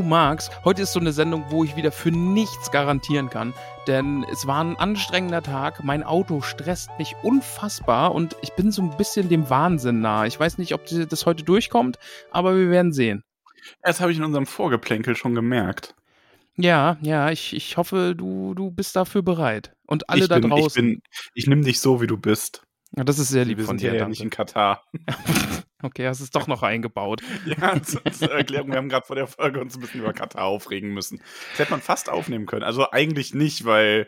Du magst, heute ist so eine Sendung, wo ich wieder für nichts garantieren kann, denn es war ein anstrengender Tag, mein Auto stresst mich unfassbar und ich bin so ein bisschen dem Wahnsinn nahe. Ich weiß nicht, ob das heute durchkommt, aber wir werden sehen. Das habe ich in unserem Vorgeplänkel schon gemerkt. Ja, ja, ich, ich hoffe, du, du bist dafür bereit. Und alle ich da bin, draußen. Ich, bin, ich nehme dich so, wie du bist. Ja, das ist sehr lieb Wir von sind dir. ja nicht in Katar. Okay, hast es doch noch eingebaut. Ja, zur, zur Erklärung, wir haben gerade vor der Folge uns ein bisschen über Katar aufregen müssen. Das hätte man fast aufnehmen können. Also eigentlich nicht, weil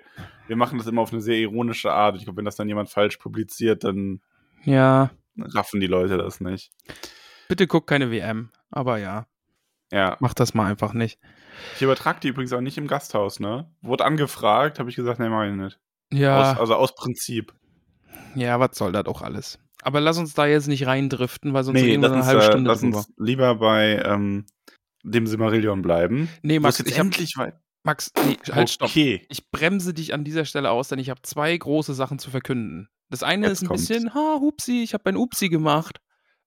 wir machen das immer auf eine sehr ironische Art. Ich glaube, wenn das dann jemand falsch publiziert, dann Ja, raffen die Leute das nicht. bitte guck keine WM. Aber ja, Ja. mach das mal einfach nicht. Ich übertrage die übrigens auch nicht im Gasthaus, ne? Wurde angefragt, habe ich gesagt, nee, mach ich nicht. Ja, Aus, also aus Prinzip. Ja, was soll das auch alles? Aber lass uns da jetzt nicht reindriften, weil sonst Nee, reden wir eine uns, halbe äh, Stunde lass drüber. uns lieber bei ähm, dem Silmarillion bleiben. Nee, Max, jetzt ich hab- endlich weit. Max, nee, halt, stopp. Okay. Ich bremse dich an dieser Stelle aus, denn ich habe zwei große Sachen zu verkünden. Das eine Jetzt ist ein kommt's. bisschen, ha, hupsi, ich habe ein Upsi gemacht.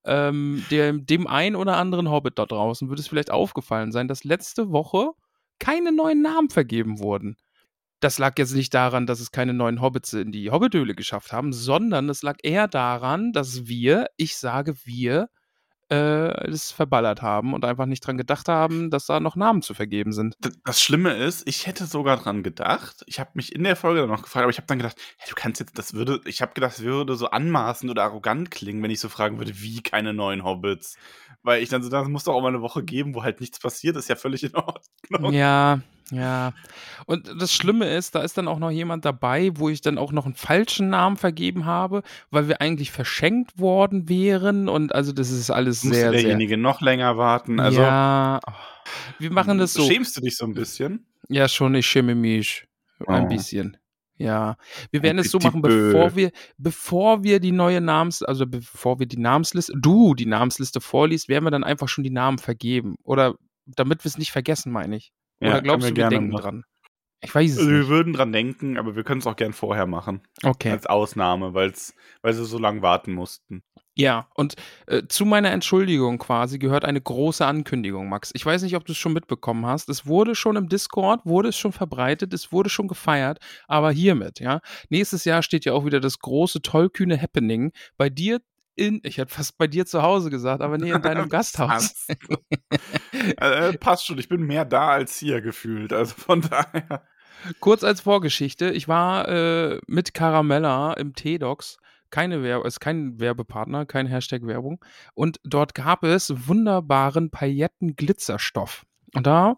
Ähm, dem, dem ein oder anderen Hobbit da draußen wird es vielleicht aufgefallen sein, dass letzte Woche keine neuen Namen vergeben wurden. Das lag jetzt nicht daran, dass es keine neuen Hobbits in die Hobbithöhle geschafft haben, sondern es lag eher daran, dass wir, ich sage wir, äh, das verballert haben und einfach nicht dran gedacht haben, dass da noch Namen zu vergeben sind. Das Schlimme ist, ich hätte sogar dran gedacht. Ich habe mich in der Folge dann noch gefragt, aber ich habe dann gedacht, hey, du kannst jetzt, das würde, ich habe gedacht, es würde so anmaßend oder arrogant klingen, wenn ich so fragen würde, wie keine neuen Hobbits. Weil ich dann so, das muss doch auch mal eine Woche geben, wo halt nichts passiert, ist ja völlig in Ordnung. Ja, ja. Und das Schlimme ist, da ist dann auch noch jemand dabei, wo ich dann auch noch einen falschen Namen vergeben habe, weil wir eigentlich verschenkt worden wären. Und also das ist alles Muss sehr, sehr. derjenige noch länger warten. Also ja. oh. Wir machen das so. Schämst du dich so ein bisschen? Ja, schon, ich schäme mich. Ein Oh. bisschen. Ja. Wir werden Ein es so machen, bevor wir, bevor wir die neue Namens, also bevor wir die Namensliste, du die Namensliste vorliest, werden wir dann einfach schon die Namen vergeben. Oder damit wir es nicht vergessen, meine ich. Oder Ja, glaubst können du, wir gerne denken machen. dran? Ich weiß es Also wir nicht. würden dran denken, aber wir können es auch gern vorher machen. Okay. Als Ausnahme, weil's, weil sie so lange warten mussten. Ja, und äh, zu meiner Entschuldigung quasi gehört eine große Ankündigung, Max. Ich weiß nicht, ob du es schon mitbekommen hast. Es wurde schon im Discord, wurde es schon verbreitet, es wurde schon gefeiert, aber hiermit, ja. Nächstes Jahr steht ja auch wieder das große, tollkühne Happening bei dir in, ich hätte fast bei dir zu Hause gesagt, aber nee, in deinem Gasthaus. äh, passt schon, ich bin mehr da als hier gefühlt. Also von daher. Kurz als Vorgeschichte, ich war äh, mit Caramella im T-Docs, keine Werbe, ist kein Werbepartner, kein Hashtag Werbung. Und dort gab es wunderbaren Pailletten-Glitzerstoff. Und da,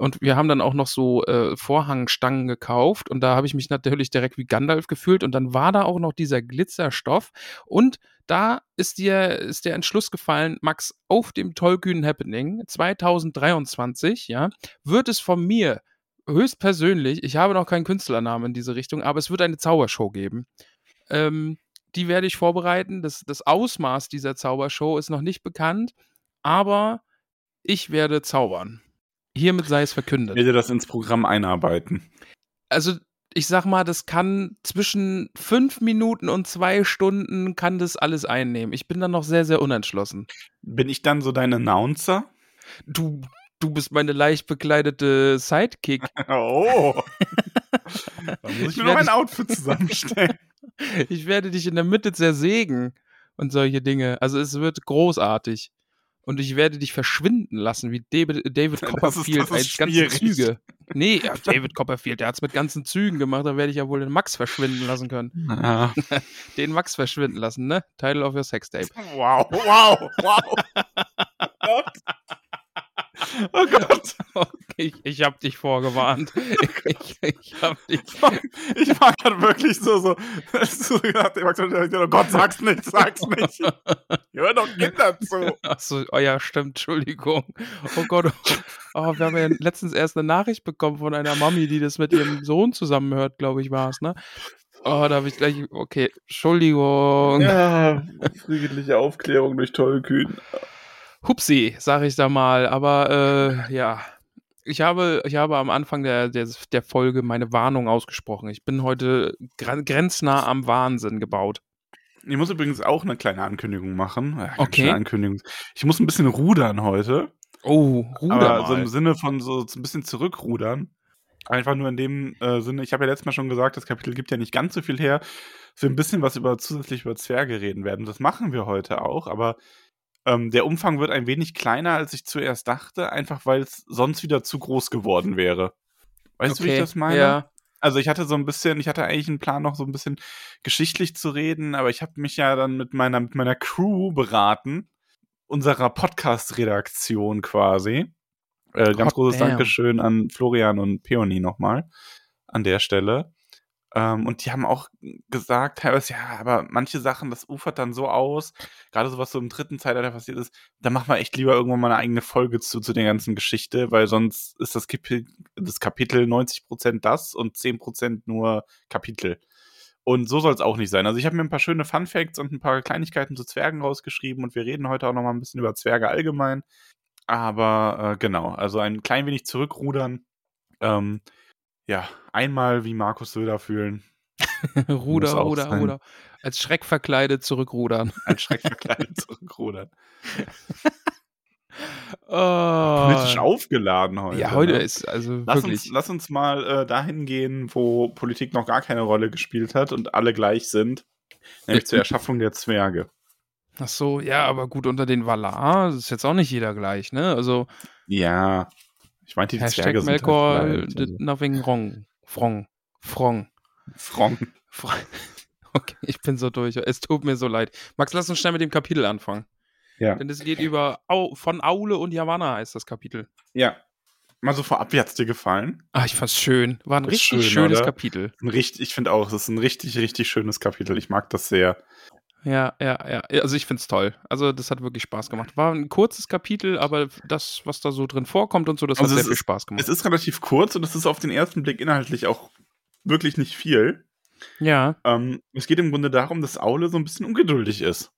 und wir haben dann auch noch so äh, Vorhangstangen gekauft und da habe ich mich natürlich direkt wie Gandalf gefühlt und dann war da auch noch dieser Glitzerstoff und da ist dir ist der Entschluss gefallen, Max, auf dem tollkühnen Happening 2023, ja, wird es von mir höchstpersönlich, ich habe noch keinen Künstlernamen in diese Richtung, aber es wird eine Zaubershow geben. Ähm, die werde ich vorbereiten. Das, das Ausmaß dieser Zaubershow ist noch nicht bekannt, aber ich werde zaubern. Hiermit sei es Ich verkündet. werde das ins Programm einarbeiten. Also, ich sag mal, das kann zwischen fünf Minuten und zwei Stunden kann das alles einnehmen. Ich bin dann noch sehr, sehr unentschlossen. Bin ich dann so dein Announcer? Du, du bist meine leicht bekleidete Sidekick. Oh. Dann muss ich Ich mir noch ein Outfit zusammenstellen. Ich werde dich in der Mitte zersägen und solche Dinge. Also es wird großartig. Und ich werde dich verschwinden lassen, wie David, David Das ist- Copperfield das ist als ganze. Züge. Nee, ja, David Copperfield, der hat es mit ganzen Zügen gemacht, da werde ich ja wohl den Max verschwinden lassen können. Ja. Den Max verschwinden lassen, ne? Title of your Sextape. Wow, wow, wow. oh Gott. Oh. Ich, ich hab dich vorgewarnt. Ich, ich hab dich. Ich war gerade wirklich so, so, so gedacht, ich oh Gott, sag's nicht, sag's nicht. Hör doch Kinder zu. Achso, oh ja, stimmt, Entschuldigung. Oh Gott. Oh, wir haben ja letztens erst eine Nachricht bekommen von einer Mami, die das mit ihrem Sohn zusammenhört, glaube ich, war es, ne? Oh, da habe ich gleich. Okay, Entschuldigung. Ja, friedliche Aufklärung durch Tollkühn. Hupsi, sage ich da mal. Aber äh, ja, ich habe, ich habe am Anfang der, der, der Folge meine Warnung ausgesprochen. Ich bin heute gren- grenznah am Wahnsinn gebaut. Ich muss übrigens auch eine kleine Ankündigung machen. Ja, Okay. Ankündigung. Ich muss ein bisschen rudern heute. Oh, Ruder aber so mal. im Sinne von so ein bisschen zurückrudern. Einfach nur in dem äh, Sinne, ich habe ja letztes Mal schon gesagt, das Kapitel gibt ja nicht ganz so viel her, dass wir ein bisschen was über zusätzlich über Zwerge reden werden. Das machen wir heute auch, aber ähm, der Umfang wird ein wenig kleiner, als ich zuerst dachte, einfach weil es sonst wieder zu groß geworden wäre. Weißt du, wie ich das meine? Ja. Also ich hatte so ein bisschen, ich hatte eigentlich einen Plan, noch so ein bisschen geschichtlich zu reden, aber ich habe mich ja dann mit meiner, mit meiner Crew beraten, unserer Podcast-Redaktion quasi. Äh, ganz Hot großes damn. Dankeschön an Florian und Peony nochmal an der Stelle. Ähm, und die haben auch gesagt, teilweise, ja, aber manche Sachen, das ufert dann so aus, gerade so was so im dritten Zeitalter passiert ist, da machen wir echt lieber irgendwann mal eine eigene Folge zu, zu der ganzen Geschichte, weil sonst ist das, Kapitel, das Kapitel 90% das und 10% nur Kapitel. Und so soll es auch nicht sein. Also ich habe mir ein paar schöne Fun Facts und ein paar Kleinigkeiten zu Zwergen rausgeschrieben und wir reden heute auch noch mal ein bisschen über Zwerge allgemein. Aber äh, genau, also ein klein wenig zurückrudern. Ähm, ja, einmal wie Markus Söder fühlen, Ruder, Ruder, sein. Ruder. Als Schreck verkleidet zurückrudern. als Schreck verkleidet zurückrudern. Oh. Politisch aufgeladen heute. Ja, heute ne? ist also Lass wirklich. uns, lass uns mal äh, dahin gehen, wo Politik noch gar keine Rolle gespielt hat und alle gleich sind. Nämlich zur Erschaffung der Zwerge. Ach so, ja, aber gut, unter den Valar ist jetzt auch nicht jeder gleich, ne? Also Ja. Ich meinte, die Hashtag Zwerge sind Melkor halt gleich, did also. nothing wrong. Frong. Frong. Frong. Frong. Okay, ich bin so durch. Es tut mir so leid. Max, lass uns schnell mit dem Kapitel anfangen. Ja. Denn es geht über Au von Aule und Yavanna heißt das Kapitel. Ja. Mal so vorab, wie hat's dir gefallen? Ah, ich fand's schön. War ein Das richtig schön, schönes oder? Kapitel. Ein richtig, ich finde auch, es ist ein richtig, richtig schönes Kapitel. Ich mag das sehr. Ja, ja, ja. Also ich find's toll. Also das hat wirklich Spaß gemacht. War ein kurzes Kapitel, aber das, was da so drin vorkommt und so, das Also hat es sehr viel ist- Spaß gemacht. Es ist relativ kurz und es ist auf den ersten Blick inhaltlich auch wirklich nicht viel. ja. Ähm, es geht im Grunde darum, dass Aule so ein bisschen ungeduldig ist.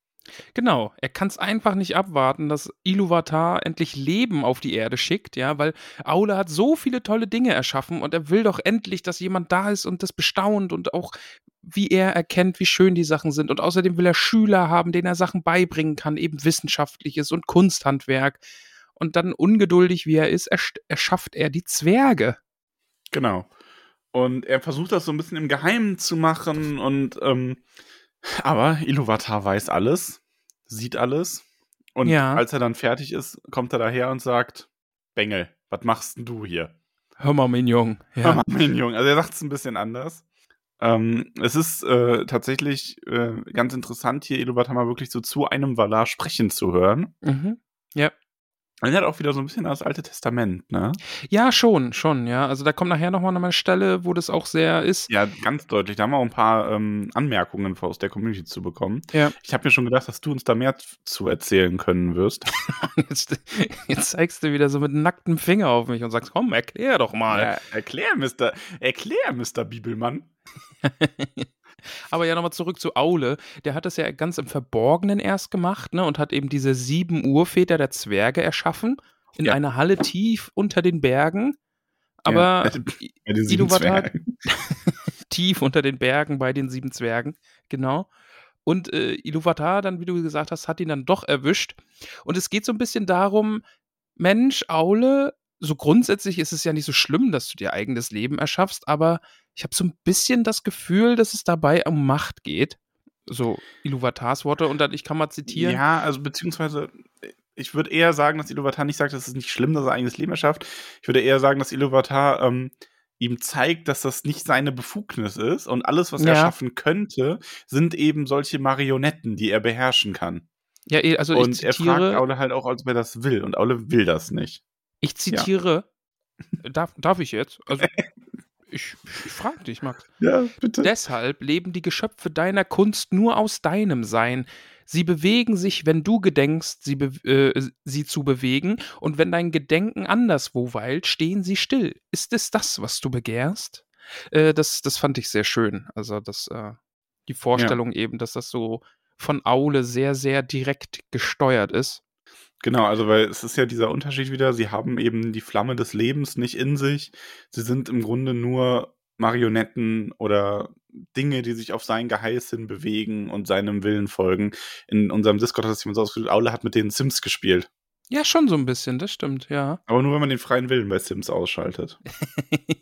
Genau, er kann es einfach nicht abwarten, dass Iluvatar endlich Leben auf die Erde schickt, ja, weil Aule hat so viele tolle Dinge erschaffen und er will doch endlich, dass jemand da ist und das bestaunt und auch wie er erkennt, wie schön die Sachen sind. Und außerdem will er Schüler haben, denen er Sachen beibringen kann, eben Wissenschaftliches und Kunsthandwerk. Und dann ungeduldig wie er ist, ersch- erschafft er die Zwerge. Genau. Und er versucht das so ein bisschen im Geheimen zu machen und ähm, aber Iluvatar weiß alles, sieht alles. Und Ja. als er dann fertig ist, kommt er daher und sagt: Bengel, was machst denn du hier? Hör mal, mein Jung. Hör Ja. mal, mein Junge. Also er sagt es ein bisschen anders. Ähm, es ist äh, tatsächlich äh, ganz interessant, hier Iluvatar mal wirklich so zu einem Valar sprechen zu hören. Mhm. Ja. Erinnert auch wieder so ein bisschen an das Alte Testament, ne? Ja, schon, schon, ja. Also da kommt nachher nochmal eine Stelle, wo das auch sehr ist. Ja, ganz deutlich. Da haben wir auch ein paar ähm, Anmerkungen aus der Community zu bekommen. Ja. Ich habe mir schon gedacht, dass du uns da mehr zu erzählen können wirst. Jetzt, jetzt zeigst du wieder so mit nacktem Finger auf mich und sagst, komm, erklär doch mal. Ja, erklär, Mr. Erklär, Mr. Bibelmann. Aber ja, nochmal zurück zu Aule. Der hat das ja ganz im Verborgenen erst gemacht, ne, und hat eben diese sieben Urväter der Zwerge erschaffen. In Ja. einer Halle tief unter den Bergen. Aber Ja, Bei den sieben Iluvatar- tief unter den Bergen bei den sieben Zwergen, genau. Und äh, Iluvatar dann, wie du gesagt hast, hat ihn dann doch erwischt. Und es geht so ein bisschen darum, Mensch, Aule, so grundsätzlich ist es ja nicht so schlimm, dass du dir eigenes Leben erschaffst, aber ich habe so ein bisschen das Gefühl, dass es dabei um Macht geht. So Iluvatars Worte und dann, ich kann mal zitieren. Ja, also beziehungsweise, ich würde eher sagen, dass Iluvatar nicht sagt, es ist nicht schlimm, dass er eigenes Leben erschafft. Ich würde eher sagen, dass Iluvatar ähm, ihm zeigt, dass das nicht seine Befugnis ist und alles, was er Ja. schaffen könnte, sind eben solche Marionetten, die er beherrschen kann. Ja, eh, also und ich er fragt zitiere, Aule halt auch, ob er das will und Aule will das nicht. Ich zitiere, darf, darf ich jetzt? Also, ich, ich frage dich, Max. Ja, bitte. Deshalb leben die Geschöpfe deiner Kunst nur aus deinem Sein. Sie bewegen sich, wenn du gedenkst, sie, be äh, sie zu bewegen, und wenn dein Gedenken anderswo weilt, stehen sie still. Ist es das, was du begehrst? Äh, das, das fand ich sehr schön. Also, das, äh, die Vorstellung eben, dass das so von Aule sehr, sehr direkt gesteuert ist. Genau, also weil es ist ja dieser Unterschied wieder, sie haben eben die Flamme des Lebens nicht in sich. Sie sind im Grunde nur Marionetten oder Dinge, die sich auf sein Geheiß hin bewegen und seinem Willen folgen. In unserem Discord hat das jemand so ausgedrückt, Aule hat mit den Sims gespielt. Ja, schon so ein bisschen, das stimmt, ja. Aber nur, wenn man den freien Willen bei Sims ausschaltet.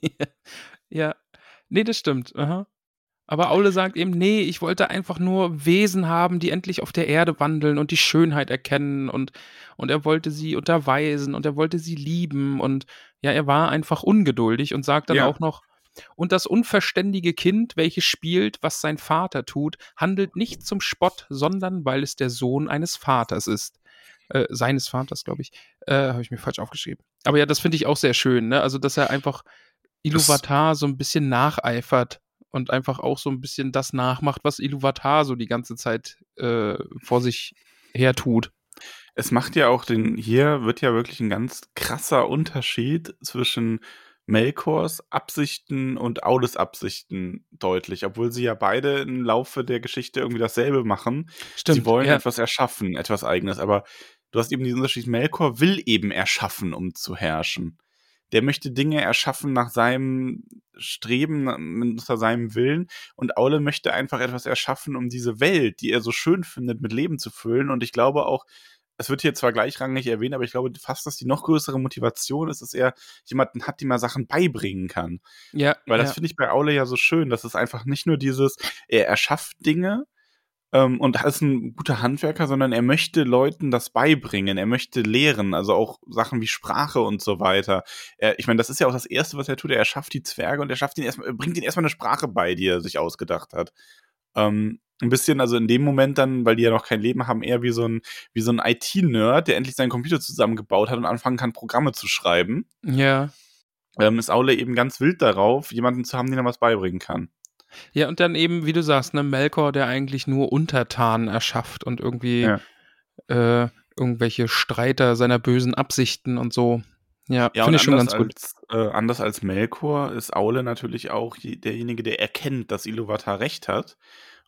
ja, nee, das stimmt. Aha. Aber Aule sagt eben, nee, ich wollte einfach nur Wesen haben, die endlich auf der Erde wandeln und die Schönheit erkennen und, und er wollte sie unterweisen und er wollte sie lieben und ja, er war einfach ungeduldig und sagt dann Ja. auch noch, und das unverständige Kind, welches spielt, was sein Vater tut, handelt nicht zum Spott, sondern weil es der Sohn eines Vaters ist. Äh, seines Vaters, glaube ich. Äh, Habe ich mir falsch aufgeschrieben. Aber ja, das finde ich auch sehr schön, ne? Also, dass er einfach Iluvatar so ein bisschen nacheifert und einfach auch so ein bisschen das nachmacht, was Iluvatar so die ganze Zeit äh, vor sich her tut. Es macht ja auch den, hier wird ja wirklich ein ganz krasser Unterschied zwischen Melkors Absichten und Aules Absichten deutlich, obwohl sie ja beide im Laufe der Geschichte irgendwie dasselbe machen. sie wollen ja. etwas erschaffen, etwas Eigenes, aber du hast eben diesen Unterschied, Melkor will eben erschaffen, um zu herrschen. Der möchte Dinge erschaffen nach seinem Streben, nach seinem Willen und Aule möchte einfach etwas erschaffen, um diese Welt, die er so schön findet, mit Leben zu füllen und ich glaube auch, es wird hier zwar gleichrangig erwähnt, aber ich glaube fast, dass die noch größere Motivation ist, dass er jemanden hat, dem er Sachen beibringen kann. ja, Weil das ja. finde ich bei Aule ja so schön, dass es einfach nicht nur dieses, er erschafft Dinge ähm, und ist ein guter Handwerker, sondern er möchte Leuten das beibringen, er möchte lehren, also auch Sachen wie Sprache und so weiter. Er, ich meine, das ist ja auch das Erste, was er tut, er erschafft die Zwerge und er schafft ihn erstmal, er bringt ihnen erstmal eine Sprache bei, die er sich ausgedacht hat. Ähm, ein bisschen, also in dem Moment dann, weil die ja noch kein Leben haben, eher wie so ein, wie so ein IT-Nerd, der endlich seinen Computer zusammengebaut hat und anfangen kann, Programme zu schreiben. ja. Ähm, ist Aule eben ganz wild darauf, jemanden zu haben, den er was beibringen kann. Ja, und dann eben, wie du sagst, ne, Melkor, der eigentlich nur Untertanen erschafft und irgendwie Ja. äh, irgendwelche Streiter seiner bösen Absichten und so. Ja, Ja, finde ich schon ganz gut. Als, äh, anders als Melkor ist Aule natürlich auch je- derjenige, der erkennt, dass Iluvatar recht hat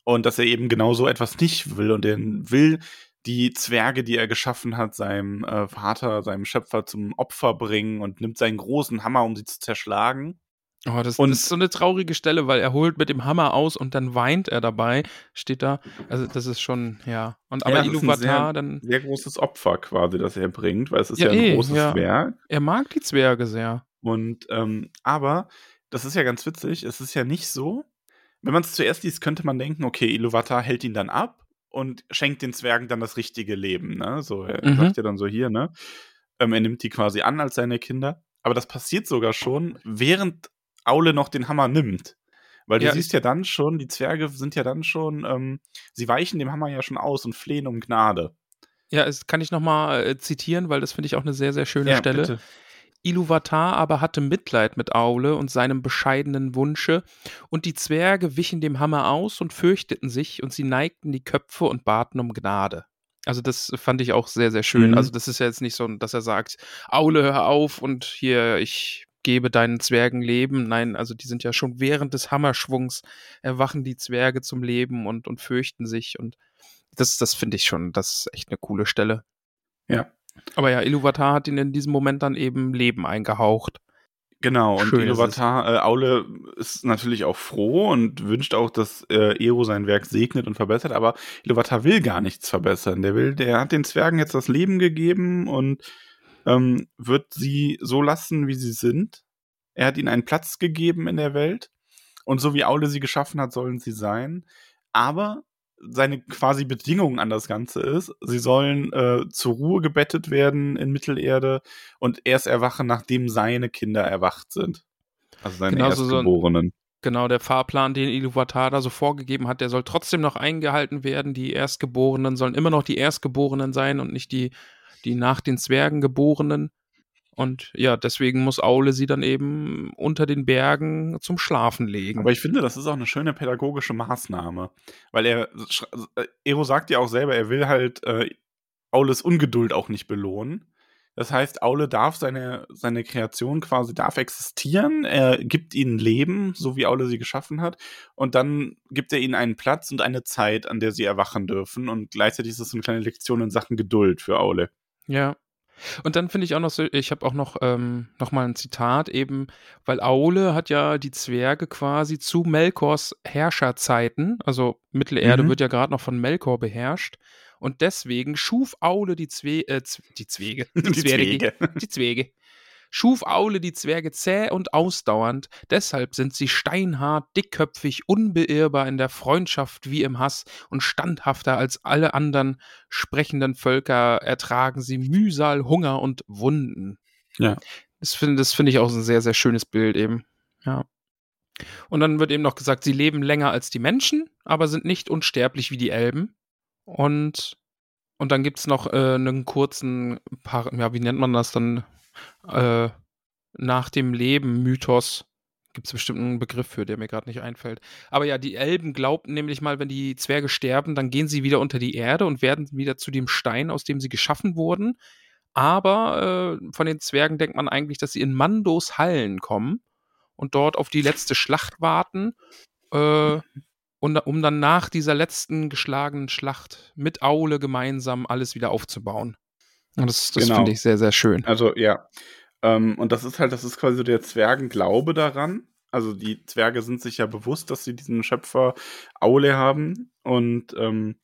und dass er eben genau so etwas nicht will und er will die Zwerge, die er geschaffen hat, seinem äh, Vater, seinem Schöpfer zum Opfer bringen und nimmt seinen großen Hammer, um sie zu zerschlagen. Oh, das, und- das ist so eine traurige Stelle, weil er holt mit dem Hammer aus und dann weint er dabei. Steht da. Also, das ist schon, ja. Und aber Ja, Iluvatar sehr, dann. sehr großes Opfer quasi, das er bringt, weil es ist Ja, ja, ein eh, großes ja. Werk. Er mag die Zwerge sehr. Und ähm, aber das ist ja ganz witzig. Es ist ja nicht so. Wenn man es zuerst liest, könnte man denken, okay, Iluvatar hält ihn dann ab und schenkt den Zwergen dann das richtige Leben. Ne? So, er Mhm. sagt ja dann so hier, ne? Ähm, er nimmt die quasi an als seine Kinder. Aber das passiert sogar schon, während Aule noch den Hammer nimmt. Weil du Ja, siehst ja dann schon, die Zwerge sind ja dann schon, ähm, sie weichen dem Hammer ja schon aus und flehen um Gnade. Ja, das kann ich nochmal äh, zitieren, weil das finde ich auch eine sehr, sehr schöne Stelle. bitte. Iluvatar aber hatte Mitleid mit Aule und seinem bescheidenen Wunsche, und die Zwerge wichen dem Hammer aus und fürchteten sich, und sie neigten die Köpfe und baten um Gnade. Also das fand ich auch sehr, sehr schön. Mhm. Also das ist ja jetzt nicht so, dass er sagt, Aule, hör auf und hier, ich gebe deinen Zwergen Leben. Nein, also die sind ja schon während des Hammerschwungs, erwachen die Zwerge zum Leben und, und fürchten sich. Und das, das finde ich schon, das ist echt eine coole Stelle. Ja. Aber ja, Iluvatar hat ihn in diesem Moment dann eben Leben eingehaucht. Genau, und Schön Iluvatar, äh, Aule ist natürlich auch froh und wünscht auch, dass äh, Ero sein Werk segnet und verbessert, aber Iluvatar will gar nichts verbessern. Der will, der hat den Zwergen jetzt das Leben gegeben und ähm, wird sie so lassen, wie sie sind. Er hat ihnen einen Platz gegeben in der Welt und so wie Aule sie geschaffen hat, sollen sie sein. Aber seine quasi Bedingung an das Ganze ist, sie sollen äh, zur Ruhe gebettet werden in Mittelerde und erst erwachen, nachdem seine Kinder erwacht sind. Also seine Genau, so- so ein- Erstgeborenen. Genau, der Fahrplan, den Iluvatar da so vorgegeben hat, der soll trotzdem noch eingehalten werden. Die Erstgeborenen sollen immer noch die Erstgeborenen sein und nicht die, die nach den Zwergen Geborenen. Und ja, deswegen muss Aule sie dann eben unter den Bergen zum Schlafen legen. Aber ich finde, das ist auch eine schöne pädagogische Maßnahme. Weil er, äh, Ero sagt ja auch selber, er will halt äh, Aules Ungeduld auch nicht belohnen. Das heißt, Aule darf seine, seine Kreation quasi darf existieren. Er gibt ihnen Leben, so wie Aule sie geschaffen hat. Und dann gibt er ihnen einen Platz und eine Zeit, an der sie erwachen dürfen. Und gleichzeitig ist so eine kleine Lektion in Sachen Geduld für Aule. Ja. Und dann finde ich auch noch so, ich habe auch noch, ähm, noch mal ein Zitat eben, weil Aule hat ja die Zwerge quasi zu Melkors Herrscherzeiten, also Mittelerde Mhm. wird ja gerade noch von Melkor beherrscht und deswegen schuf Aule die Zwe äh, die Zwege, die, Die Zwerge, Zwege. die Zwege. Schuf Aule die Zwerge zäh und ausdauernd, deshalb sind sie steinhart, dickköpfig, unbeirrbar in der Freundschaft wie im Hass und standhafter als alle anderen sprechenden Völker ertragen sie Mühsal, Hunger und Wunden. Ja. Das finde das finde ich auch ein sehr, sehr schönes Bild eben. Ja. Und dann wird eben noch gesagt, sie leben länger als die Menschen, aber sind nicht unsterblich wie die Elben. Und, und dann gibt es noch äh, einen kurzen, Par ja, wie nennt man das dann? Äh, nach dem Leben Mythos. Gibt es bestimmt einen Begriff für, der mir gerade nicht einfällt. Aber ja, die Elben glaubten nämlich mal, wenn die Zwerge sterben, dann gehen sie wieder unter die Erde und werden wieder zu dem Stein, aus dem sie geschaffen wurden. Aber äh, von den Zwergen denkt man eigentlich, dass sie in Mandos Hallen kommen und dort auf die letzte Schlacht warten, äh, und, um dann nach dieser letzten geschlagenen Schlacht mit Aule gemeinsam alles wieder aufzubauen. Und das, das Genau. finde ich sehr, sehr schön. Also ja. Ähm, und das ist halt, das ist quasi so der Zwergenglaube daran. Also die Zwerge sind sich ja bewusst, dass sie diesen Schöpfer Aule haben. Und ähm,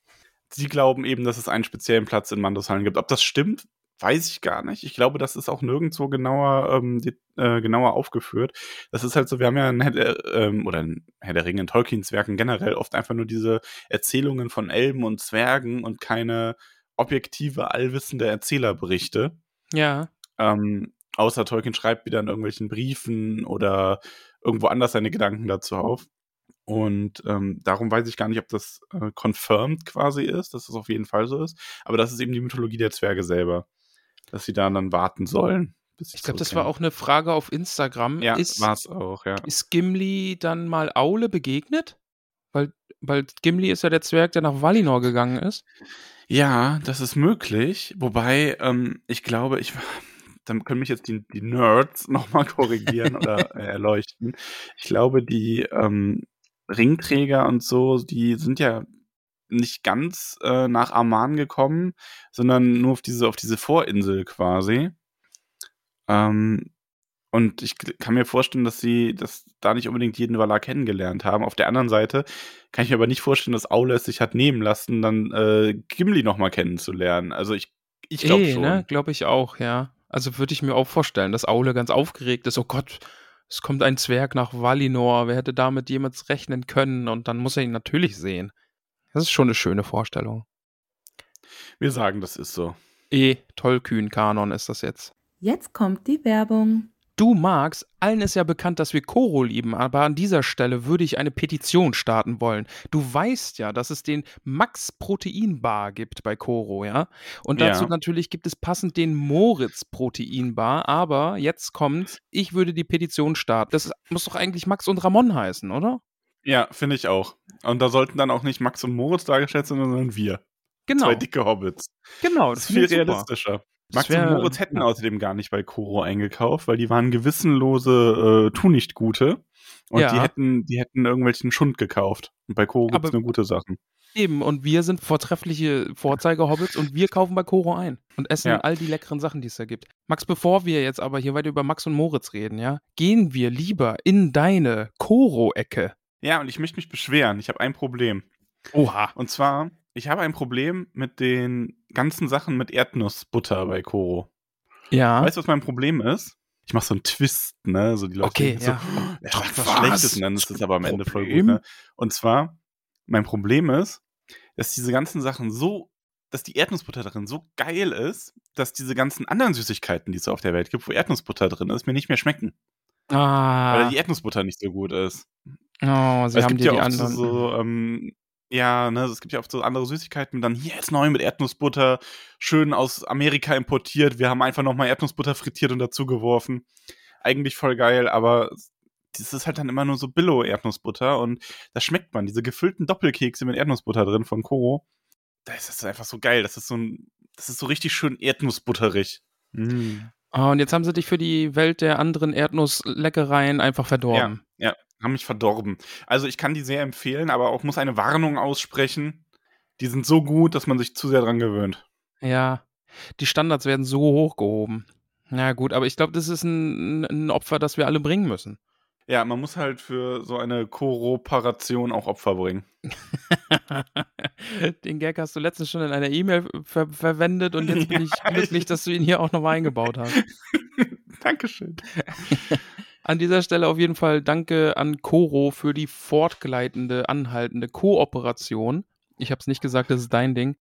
sie glauben eben, dass es einen speziellen Platz in Mandoshallen gibt. Ob das stimmt, weiß ich gar nicht. Ich glaube, das ist auch nirgendwo genauer, ähm, die, äh, genauer aufgeführt. Das ist halt so, wir haben ja in Herr der, ähm, oder in Herr der Ringe, in Tolkiens Werken generell oft einfach nur diese Erzählungen von Elben und Zwergen und keine objektive, allwissende Erzählerberichte. Ja. Ähm, außer Tolkien schreibt wieder in irgendwelchen Briefen oder irgendwo anders seine Gedanken dazu auf. Und ähm, darum weiß ich gar nicht, ob das äh, confirmed quasi ist, dass es auf jeden Fall so ist. Aber das ist eben die Mythologie der Zwerge selber. Dass sie da dann warten sollen. Ich glaube, das war auch eine Frage auf Instagram. Ja, ist, war es auch, ja. ist Gimli dann mal Aule begegnet? Weil, weil Gimli ist ja der Zwerg, der nach Valinor gegangen ist. Ja, das ist möglich. Wobei, ähm, ich glaube, ich. Dann können mich jetzt die, die Nerds nochmal korrigieren oder äh, erleuchten. Ich glaube, die ähm, Ringträger und so, die sind ja nicht ganz äh, nach Amman gekommen, sondern nur auf diese, auf diese Vorinsel quasi. Ähm, und ich kann mir vorstellen, dass sie das da nicht unbedingt jeden Valar kennengelernt haben. Auf der anderen Seite kann ich mir aber nicht vorstellen, dass Aule es sich hat nehmen lassen, dann äh, Gimli nochmal kennenzulernen. Also ich, ich glaube Eh, schon. ne? Glaube ich auch, ja. Also würde ich mir auch vorstellen, dass Aule ganz aufgeregt ist. Oh Gott, es kommt ein Zwerg nach Valinor. Wer hätte damit jemals rechnen können? Und dann muss er ihn natürlich sehen. Das ist schon eine schöne Vorstellung. Wir sagen, das ist so. Eh, Tollkühn-Kanon ist das jetzt. Jetzt kommt die Werbung. Du Max, allen ist ja bekannt, dass wir Koro lieben, aber an dieser Stelle würde ich eine Petition starten wollen. Du weißt ja, dass es den Max Protein Bar gibt bei Koro, ja? Und dazu Ja. natürlich gibt es passend den Moritz Protein Bar, aber jetzt kommt, ich würde die Petition starten. Das muss doch eigentlich Max und Ramon heißen, oder? Ja, finde ich auch. Und da sollten dann auch nicht Max und Moritz dargestellt sein, sondern wir. Genau. Zwei dicke Hobbits. Genau, Das ist finde viel realistischer. Max wär- und Moritz hätten ja. außerdem gar nicht bei Koro eingekauft, weil die waren gewissenlose äh, Tu-nicht-Gute. Und Ja. die hätten, die hätten irgendwelchen Schund gekauft. Und bei Koro gibt es nur gute Sachen. Eben, und wir sind vortreffliche Vorzeigehobbits und wir kaufen bei Koro ein und essen Ja. all die leckeren Sachen, die es da gibt. Max, bevor wir jetzt aber hier weiter über Max und Moritz reden, ja, gehen wir lieber in deine Koro-Ecke. Ja, und ich möchte mich beschweren. Ich habe ein Problem. Oha. Und zwar, ich habe ein Problem mit den ganzen Sachen mit Erdnussbutter bei Koro. Ja. Weißt du, was mein Problem ist? Ich mache so einen Twist, ne? So die Leute Okay, denken so, ja. "Oh, er sagt was was? Schlechtes und dann ist es aber am Ende voll gut, ne? Und zwar, mein Problem ist, dass diese ganzen Sachen so, dass die Erdnussbutter darin so geil ist, dass diese ganzen anderen Süßigkeiten, die es auf der Welt gibt, wo Erdnussbutter drin ist, mir nicht mehr schmecken. Ah. Weil die Erdnussbutter nicht so gut ist. Oh, sie Weil es haben gibt dir ja die so, anderen. so ähm, ja, ne, es gibt ja oft so andere Süßigkeiten, dann hier ist neu mit Erdnussbutter, schön aus Amerika importiert. Wir haben einfach nochmal Erdnussbutter frittiert und dazu geworfen. Eigentlich voll geil, aber das ist halt dann immer nur so Billo-Erdnussbutter und da schmeckt man. Diese gefüllten Doppelkekse mit Erdnussbutter drin von Koro, da ist das einfach so geil. Das ist so ein, das ist so richtig schön erdnussbutterig. Mm. Oh, und jetzt haben sie dich für die Welt der anderen Erdnussleckereien einfach verdorben. Ja, haben mich verdorben. Also ich kann die sehr empfehlen, aber auch muss eine Warnung aussprechen. Die sind so gut, dass man sich zu sehr dran gewöhnt. Ja. Die Standards werden so hoch gehoben. Na gut, aber ich glaube, das ist ein, ein Opfer, das wir alle bringen müssen. Ja, man muss halt für so eine Kooperation auch Opfer bringen. Den Gag hast du letztens schon in einer E-Mail ver verwendet und jetzt bin ich Ja, glücklich, ich- dass du ihn hier auch nochmal eingebaut hast. Dankeschön. An dieser Stelle auf jeden Fall danke an Coro für die fortgleitende, anhaltende Kooperation. Ich habe es nicht gesagt, das ist dein Ding.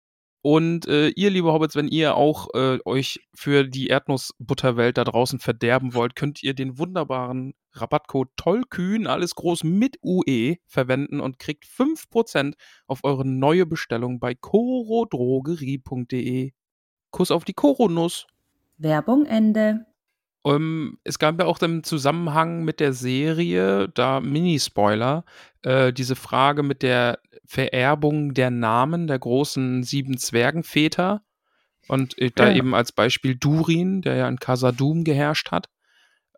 Und äh, ihr, liebe Hobbits, wenn ihr auch äh, euch für die Erdnussbutterwelt da draußen verderben wollt, könnt ihr den wunderbaren Rabattcode Tollkühn, alles groß mit UE, verwenden und kriegt 5% auf eure neue Bestellung bei corodrogerie.de. Kuss auf die Koronuss. Werbung Ende. Ähm, es gab ja auch im Zusammenhang mit der Serie, da Mini-Spoiler, äh, diese Frage mit der Vererbung der Namen der großen sieben Zwergenväter. Und äh, da Ja. eben als Beispiel Durin, der ja in Casadum geherrscht hat.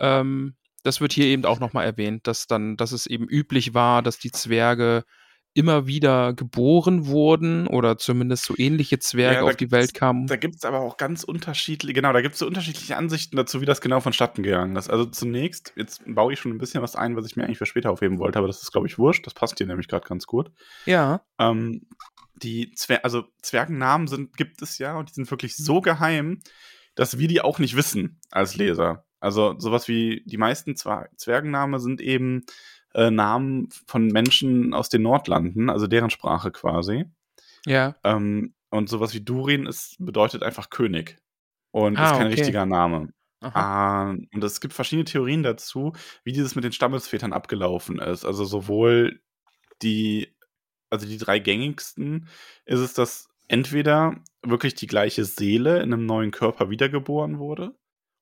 Ähm, das wird hier eben auch nochmal erwähnt, dass dann, dass es eben üblich war, dass die Zwerge immer wieder geboren wurden oder zumindest so ähnliche Zwerge Ja, auf die Welt kamen. Da gibt es aber auch ganz unterschiedliche, genau, da gibt es so unterschiedliche Ansichten dazu, wie das genau vonstatten gegangen ist. Also zunächst, jetzt baue ich schon ein bisschen was ein, was ich mir eigentlich für später aufheben wollte, aber das ist, glaube ich, wurscht. Das passt hier nämlich gerade ganz gut. Ja. Ähm, die Zwer also Zwergennamen sind, gibt es ja und die sind wirklich so geheim, dass wir die auch nicht wissen als Leser. Also sowas wie die meisten Zwer Zwergennamen sind eben äh, Namen von Menschen aus den Nordlanden, also deren Sprache quasi. Ja. Ähm, und sowas wie Durin ist, bedeutet einfach König. Und Ah, ist kein okay. richtiger Name. Aha. Ah, und es gibt verschiedene Theorien dazu, wie dieses mit den Stammesvätern abgelaufen ist. Also sowohl die, also die drei gängigsten ist es, dass entweder wirklich die gleiche Seele in einem neuen Körper wiedergeboren wurde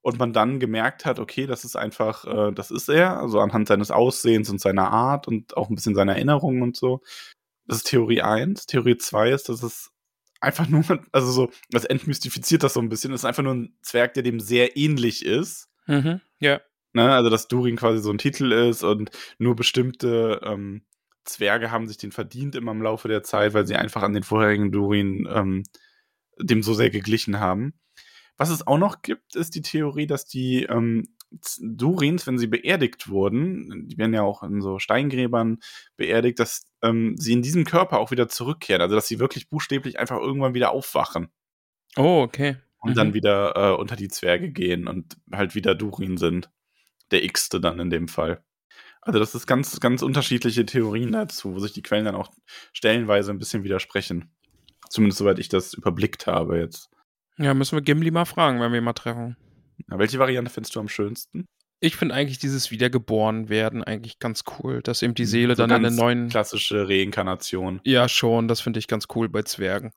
und man dann gemerkt hat, okay, das ist einfach, äh, das ist er, also anhand seines Aussehens und seiner Art und auch ein bisschen seiner Erinnerungen und so. Das ist Theorie 1. Theorie 2 ist, dass es einfach nur, also so, das entmystifiziert das so ein bisschen, das ist einfach nur ein Zwerg, der dem sehr ähnlich ist. Mhm. Ja. Ne? Also, dass Durin quasi so ein Titel ist und nur bestimmte ähm, Zwerge haben sich den verdient immer im Laufe der Zeit, weil sie einfach an den vorherigen Durin ähm, dem so sehr geglichen haben. Was es auch noch gibt, ist die Theorie, dass die ähm, Durins, wenn sie beerdigt wurden, die werden ja auch in so Steingräbern beerdigt, dass ähm, sie in diesem Körper auch wieder zurückkehren. Also, dass sie wirklich buchstäblich einfach irgendwann wieder aufwachen Oh, okay. und Mhm. dann wieder äh, unter die Zwerge gehen und halt wieder Durin sind. Der X-te dann in dem Fall. Also das ist ganz, ganz unterschiedliche Theorien dazu, wo sich die Quellen dann auch stellenweise ein bisschen widersprechen. Zumindest soweit ich das überblickt habe jetzt. Ja, müssen wir Gimli mal fragen, wenn wir ihn mal treffen. Ja, welche Variante findest du am schönsten? Ich finde eigentlich dieses Wiedergeboren-Werden eigentlich ganz cool, dass eben die Seele So dann in den neuen. Klassische Reinkarnation. Ja, schon, das finde ich ganz cool bei Zwergen.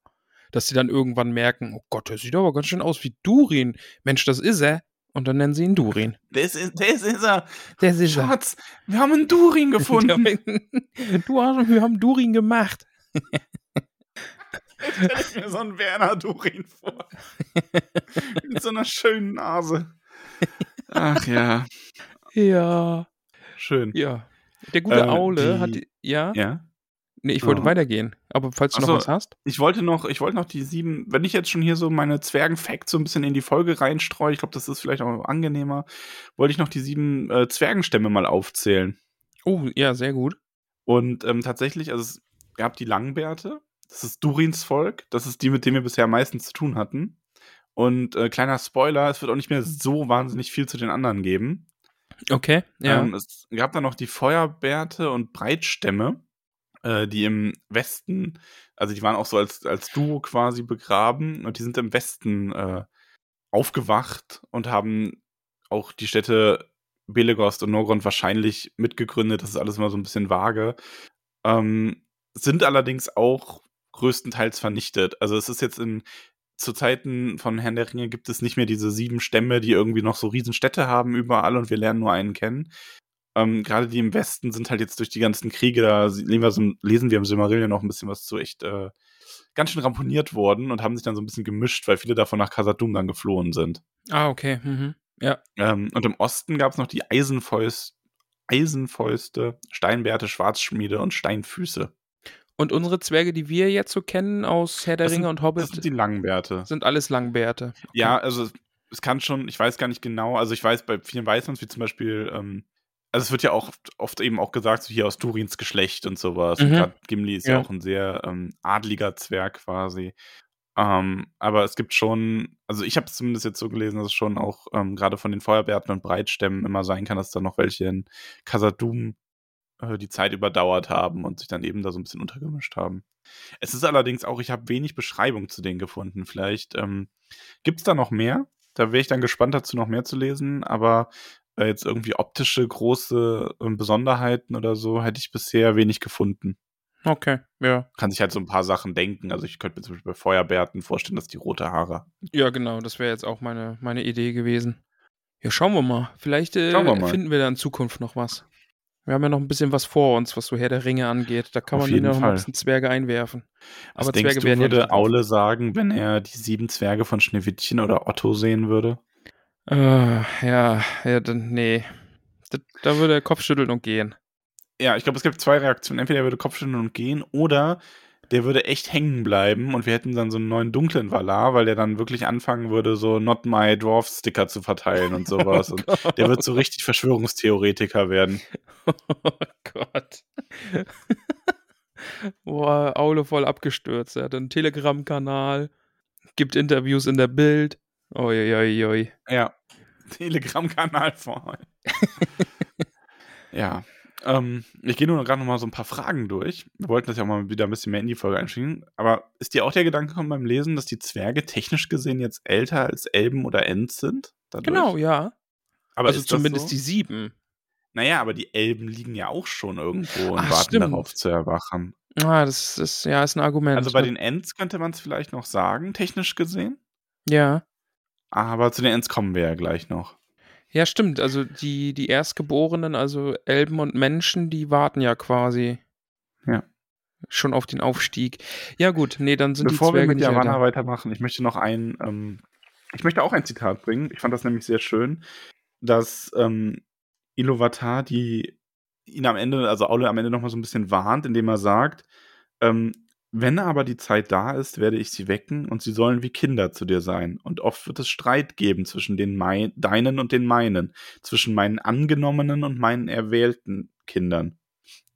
Dass sie dann irgendwann merken, oh Gott, der sieht aber ganz schön aus wie Durin. Mensch, das ist er. Und dann nennen sie ihn Durin. Das ist, das ist er. Das ist er. Schatz, wir haben einen Durin gefunden. du hast, wir haben Durin gemacht. Stell ich mir so einen Werner Durin vor. Mit so einer schönen Nase. Ach ja, Ja, schön. ja. Der gute Äh, Aule die- hat, ja? Ja. Nee, ich wollte Ja. weitergehen. Aber falls du Ach noch was hast? Ich wollte noch, ich wollte noch die sieben, wenn ich jetzt schon hier so meine Zwergen-Facts so ein bisschen in die Folge reinstreue, ich glaube, das ist vielleicht auch angenehmer, wollte ich noch die sieben äh, Zwergenstämme mal aufzählen. Oh, ja, sehr gut. Und ähm, tatsächlich, also es gab die Langbärte, das ist Durins Volk, das ist die, mit dem wir bisher am meisten zu tun hatten. Und äh, kleiner Spoiler, es wird auch nicht mehr so wahnsinnig viel zu den anderen geben. Okay, ja. Ähm, es gab dann noch die Feuerbärte und Breitstämme. äh, die im Westen, also die waren auch so als, als Duo quasi begraben und die sind im Westen äh, aufgewacht und haben auch die Städte Belegost und Norgrund wahrscheinlich mitgegründet. Das ist alles immer so ein bisschen vage. Ähm, sind allerdings auch größtenteils vernichtet. Also es ist jetzt in zu Zeiten von Herrn der Ringe gibt es nicht mehr diese sieben Stämme, die irgendwie noch so Riesenstädte haben überall und wir lernen nur einen kennen. Ähm, Gerade die im Westen sind halt jetzt durch die ganzen Kriege, da lesen wir, so, lesen wir im Silmarillion noch ein bisschen was zu, echt äh, ganz schön ramponiert worden und haben sich dann so ein bisschen gemischt, weil viele davon nach Khazad-dûm dann geflohen sind. Ah, okay. Mhm. Ja. Ähm, und im Osten gab es noch die Eisenfäust, Eisenfäuste, Steinbärte, Schwarzschmiede und Steinfüße. Und unsere Zwerge, die wir jetzt so kennen aus Herr der Das Ringe sind- und Hobbit, Das sind die Langbärte. sind alles Langbärte. Okay. Ja, also es kann schon, ich weiß gar nicht genau, also ich weiß bei vielen Weißmanns, wie zum Beispiel, ähm, also es wird ja auch oft, oft eben auch gesagt, so hier aus Durins Geschlecht und sowas. Und Mhm. gerade Gimli ist ja. Ja. auch ein sehr ähm, adliger Zwerg quasi. Ähm, aber es gibt schon, also ich habe es zumindest jetzt so gelesen, dass es schon auch ähm, gerade von den Feuerbärten und Breitstämmen immer sein kann, dass da noch welche in Khazad-dûm äh, die Zeit überdauert haben und sich dann eben da so ein bisschen untergemischt haben. Es ist allerdings auch, ich habe wenig Beschreibung zu denen gefunden. Vielleicht ähm, gibt es da noch mehr. Da wäre ich dann gespannt dazu noch mehr zu lesen, aber äh, jetzt irgendwie optische große äh, Besonderheiten oder so hätte ich bisher wenig gefunden. Okay, ja. Kann sich halt so ein paar Sachen denken. Also ich könnte mir zum Beispiel bei Feuerbärten vorstellen, dass die rote Haare. Ja, genau, das wäre jetzt auch meine, meine Idee gewesen. Ja, schauen wir mal. Vielleicht äh, Schauen wir mal. finden wir da in Zukunft noch was. Wir haben ja noch ein bisschen was vor uns, was so Herr der Ringe angeht. Da kann Auf man ja noch Fall. ein bisschen Zwerge einwerfen. Was Aber denkst Zwerge du, werden ja würde drauf. Aule sagen, wenn er die sieben Zwerge von Schneewittchen oder Otto sehen würde? Äh, ja, ja, dann, nee. Da, da würde er Kopf schütteln und gehen. Ja, ich glaube, es gibt zwei Reaktionen. Entweder er würde Kopfschütteln und gehen oder der würde echt hängen bleiben und wir hätten dann so einen neuen dunklen Valar, weil der dann wirklich anfangen würde, so Not My Dwarf Sticker zu verteilen und sowas. und der wird so richtig Verschwörungstheoretiker werden. Oh Gott. Boah, Aule voll abgestürzt. Er hat einen Telegram-Kanal, gibt Interviews in der Bild. Uiuiui. Ja. Telegram-Kanal vor. ja. Ähm, ich gehe nur gerade noch mal so ein paar Fragen durch. Wir wollten das ja auch mal wieder ein bisschen mehr in die Folge einschieben. Aber ist dir auch der Gedanke gekommen beim Lesen, dass die Zwerge technisch gesehen jetzt älter als Elben oder Ents sind? Dadurch? Genau, ja. Aber also zumindest so? die sieben. Naja, aber die Elben liegen ja auch schon irgendwo und Ach, warten stimmt. darauf zu erwachen. Ah, das ist, ja, ist ein Argument. Also bei ne? den Ents könnte man es vielleicht noch sagen, technisch gesehen. Ja. Aber zu den Ents kommen wir ja gleich noch. Ja, stimmt. Also die, die Erstgeborenen, also Elben und Menschen, die warten ja quasi Ja. schon auf den Aufstieg. Ja, gut, nee, dann sind Bevor die wir Zwerge mit nicht Yavanna weitermachen, ich möchte noch ein, ähm, ich möchte auch ein Zitat bringen. Ich fand das nämlich sehr schön, dass ähm, Iluvatar die ihn am Ende, also Aule am Ende nochmal so ein bisschen warnt, indem er sagt, ähm, wenn aber die Zeit da ist, werde ich sie wecken und sie sollen wie Kinder zu dir sein. Und oft wird es Streit geben zwischen den mei deinen und den meinen, zwischen meinen angenommenen und meinen erwählten Kindern.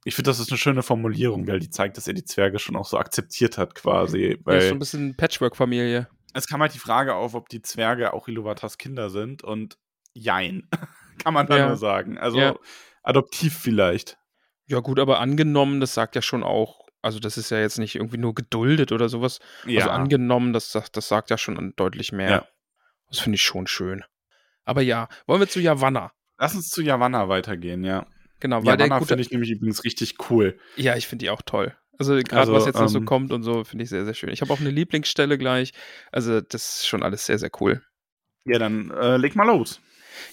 Ich finde, das ist eine schöne Formulierung, weil die zeigt, dass er die Zwerge schon auch so akzeptiert hat, quasi. Ja, ist Weil so ein bisschen Patchwork-Familie. es kam halt die Frage auf, ob die Zwerge auch Iluvatars Kinder sind und jein, kann man da Ja. nur sagen. Also Ja. adoptiv vielleicht. Ja, gut, aber angenommen, das sagt ja schon auch, also das ist ja jetzt nicht irgendwie nur geduldet oder sowas. Ja, Also angenommen, das, sagt- das sagt ja schon deutlich mehr. Ja. Das finde ich schon schön. Aber ja, wollen wir zu Yavanna. lass uns zu Yavanna weitergehen, ja. Genau, weil der Yavanna gute, finde ich nämlich übrigens richtig cool. Ja, ich finde die auch toll. Also gerade Also, was jetzt noch so ähm, kommt und so, finde ich sehr, sehr schön. Ich habe auch eine Lieblingsstelle gleich. Also das ist schon alles sehr, sehr cool. Ja, dann äh, leg mal los.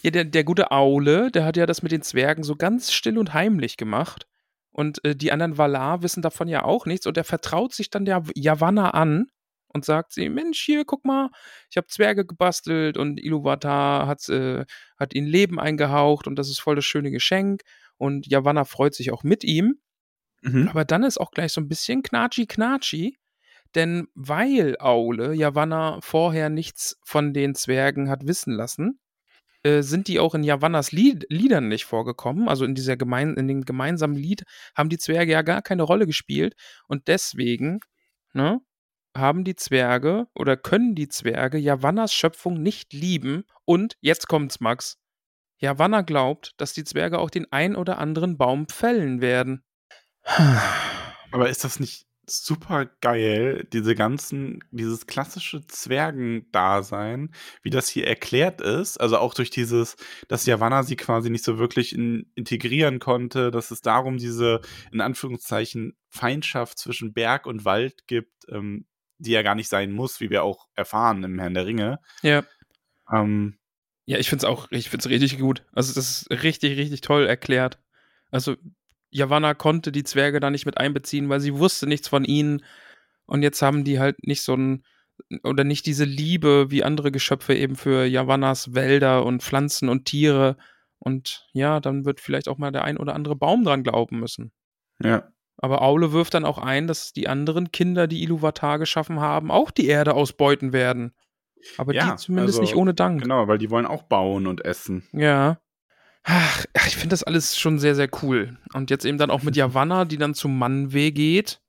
Ja, der, der gute Aule, der hat ja das mit den Zwergen so ganz still und heimlich gemacht. Und äh, die anderen Valar wissen davon ja auch nichts. Und er vertraut sich dann der Yavanna an und sagt sie, Mensch, hier, guck mal, ich habe Zwerge gebastelt und Iluvatar hat, äh, hat ihnen Leben eingehaucht und das ist voll das schöne Geschenk. Und Yavanna freut sich auch mit ihm. Mhm. Aber dann ist auch gleich so ein bisschen knatschi-knatschi, denn weil Aule Yavanna vorher nichts von den Zwergen hat wissen lassen, äh, sind die auch in Yavannas Lied Liedern nicht vorgekommen. Also in dieser gemein in dem gemeinsamen Lied haben die Zwerge ja gar keine Rolle gespielt und deswegen ne, haben die Zwerge oder können die Zwerge Yavannas Schöpfung nicht lieben und jetzt kommt's, Max. Yavanna glaubt, dass die Zwerge auch den ein oder anderen Baum fällen werden. Aber ist das nicht super geil, diese ganzen, dieses klassische Zwergendasein, wie das hier erklärt ist, also auch durch dieses, dass Yavanna sie quasi nicht so wirklich in, integrieren konnte, dass es darum diese, in Anführungszeichen, Feindschaft zwischen Berg und Wald gibt, ähm, die ja gar nicht sein muss, wie wir auch erfahren im Herrn der Ringe. Ja. Ähm, Ja, ich find's auch, ich find's richtig gut. Also das ist richtig, richtig toll erklärt. Also Yavanna konnte die Zwerge da nicht mit einbeziehen, weil sie wusste nichts von ihnen. Und jetzt haben die halt nicht so ein, oder nicht diese Liebe wie andere Geschöpfe eben für Yavannas Wälder und Pflanzen und Tiere. Und ja, dann wird vielleicht auch mal der ein oder andere Baum dran glauben müssen. ja. Aber Aule wirft dann auch ein, dass die anderen Kinder, die Iluvatar geschaffen haben, auch die Erde ausbeuten werden. Aber Ja, die zumindest also, nicht ohne Dank. Genau, weil die wollen auch bauen und essen. Ja. Ach, ich finde das alles schon sehr, sehr cool. Und jetzt eben dann auch mit Yavanna, die dann zum Mannweh geht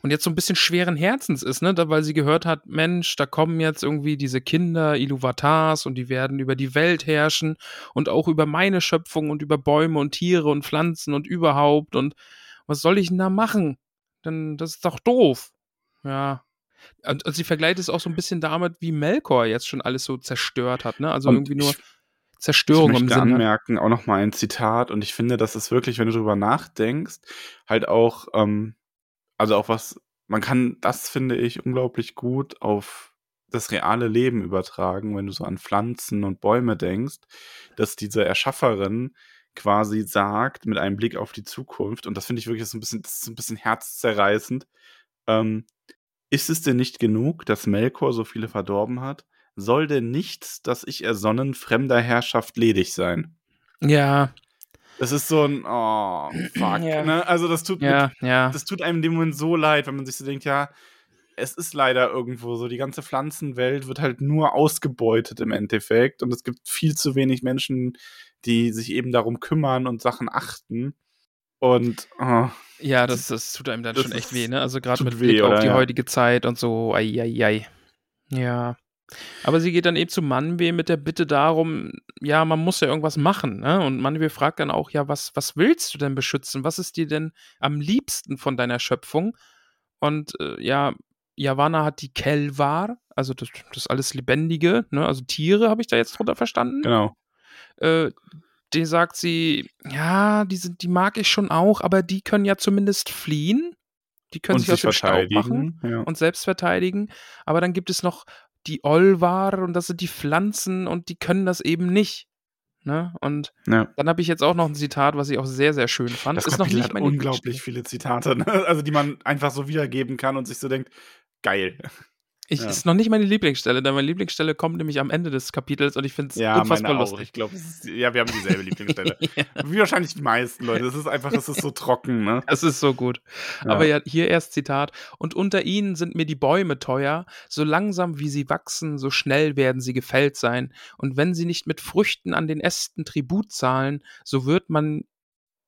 und jetzt so ein bisschen schweren Herzens ist, ne? Da, weil sie gehört hat, Mensch, da kommen jetzt irgendwie diese Kinder, Iluvatars, und die werden über die Welt herrschen und auch über meine Schöpfung und über Bäume und Tiere und Pflanzen und überhaupt. Und was soll ich denn da machen? Denn das ist doch doof. Ja. Und, sie vergleicht es auch so ein bisschen damit, wie Melkor jetzt schon alles so zerstört hat, ne? Also Und irgendwie nur Zerstörung ich im möchte Sinne. anmerken, auch nochmal ein Zitat, und ich finde, das ist wirklich, wenn du drüber nachdenkst, halt auch, ähm, also auch was, man kann das, finde ich, unglaublich gut auf das reale Leben übertragen, wenn du so an Pflanzen und Bäume denkst, dass diese Erschafferin quasi sagt, mit einem Blick auf die Zukunft, und das finde ich wirklich so ein bisschen, das ist ein bisschen herzzerreißend, ähm, ist es denn nicht genug, dass Melkor so viele verdorben hat? Soll denn nichts, das ich ersonnen, fremder Herrschaft ledig sein? Ja, Das ist so ein, oh, fuck, Ja. ne? Also das tut, ja, ja. das tut einem in dem Moment so leid, wenn man sich so denkt, ja, es ist leider irgendwo so, die ganze Pflanzenwelt wird halt nur ausgebeutet im Endeffekt und es gibt viel zu wenig Menschen, die sich eben darum kümmern und Sachen achten. Und oh, Ja, das, das tut einem dann schon echt weh, ne? Also gerade mit weh, Blick auf oder? die Ja. heutige Zeit und so, ei, ei, ei. Ja. Aber sie geht dann eben zu Manwe mit der Bitte darum, ja, man muss ja irgendwas machen, ne? Und Manwe fragt dann auch, ja, was, was willst du denn beschützen? Was ist dir denn am liebsten von deiner Schöpfung? Und äh, ja, Yavanna hat die Kelvar, also das, das alles Lebendige, ne? Also Tiere habe ich da jetzt drunter verstanden. genau. äh, die sagt sie, ja, die, sind, die mag ich schon auch, aber die können ja zumindest fliehen. Die können Und sich aus sich dem Staub machen verteidigen. Ja. und selbst verteidigen. Aber dann gibt es noch die Olvar und das sind die Pflanzen und die können das eben nicht. Ne? Und ja. dann habe ich jetzt auch noch ein Zitat, was ich auch sehr, sehr schön fand. Das ist noch nicht hat meine unglaublich viele Zitate, ne? also die man einfach so wiedergeben kann und sich so denkt, geil. Ich, Ja. Ist noch nicht meine Lieblingsstelle, denn meine Lieblingsstelle kommt nämlich am Ende des Kapitels und ich finde es Ja, unfassbar meine auch. lustig. Ich glaube, ja, wir haben dieselbe Lieblingsstelle. Wie wahrscheinlich die meisten Leute. Es ist einfach, es ist so trocken, ne? Es ist so gut. Ja. Aber ja, hier erst Zitat. Und unter ihnen sind mir die Bäume teuer. So langsam wie sie wachsen, so schnell werden sie gefällt sein. Und wenn sie nicht mit Früchten an den Ästen Tribut zahlen, so wird man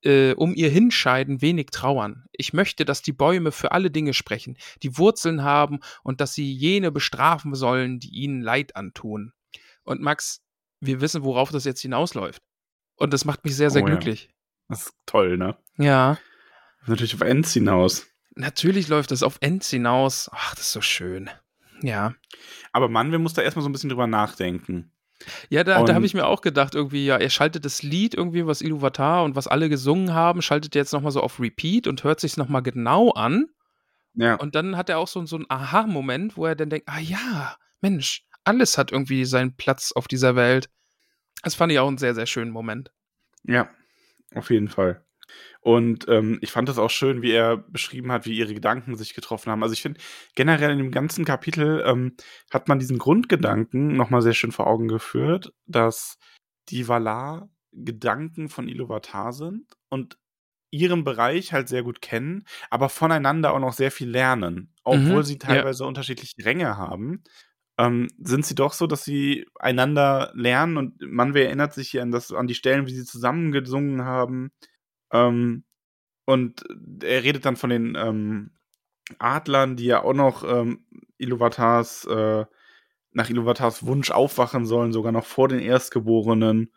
äh, um ihr Hinscheiden wenig trauern. Ich möchte, dass die Bäume für alle Dinge sprechen, die Wurzeln haben und dass sie jene bestrafen sollen, die ihnen Leid antun. Und Max, wir wissen, worauf das jetzt hinausläuft. Und das macht mich sehr, sehr Oh ja. glücklich. Das ist toll, ne? Ja. Natürlich auf Ends hinaus. Natürlich läuft das auf Ends hinaus. Ach, das ist so schön. Ja. Aber Mann, wir mussten da erstmal so ein bisschen drüber nachdenken. Ja, da, da habe ich mir auch gedacht, irgendwie, ja, er schaltet das Lied irgendwie, was Iluvatar und was alle gesungen haben, schaltet er jetzt nochmal so auf Repeat und hört sich nochmal genau an. Ja. Und dann hat er auch so, so einen Aha-Moment, wo er dann denkt, ah ja, Mensch, alles hat irgendwie seinen Platz auf dieser Welt. Das fand ich auch einen sehr, sehr schönen Moment. Ja, auf jeden Fall. Und ähm, ich fand das auch schön, wie er beschrieben hat, wie ihre Gedanken sich getroffen haben. Also ich finde, generell in dem ganzen Kapitel ähm, hat man diesen Grundgedanken nochmal sehr schön vor Augen geführt, dass die Valar Gedanken von Iluvatar sind und ihren Bereich halt sehr gut kennen, aber voneinander auch noch sehr viel lernen. Obwohl Mhm, sie ja. teilweise unterschiedliche Ränge haben, ähm, sind sie doch so, dass sie einander lernen und man wer erinnert sich hier an, das, an die Stellen, wie sie zusammen gesungen haben. Ähm, und er redet dann von den ähm, Adlern, die ja auch noch ähm, Iluvatars, äh, nach Iluvatars Wunsch aufwachen sollen, sogar noch vor den Erstgeborenen.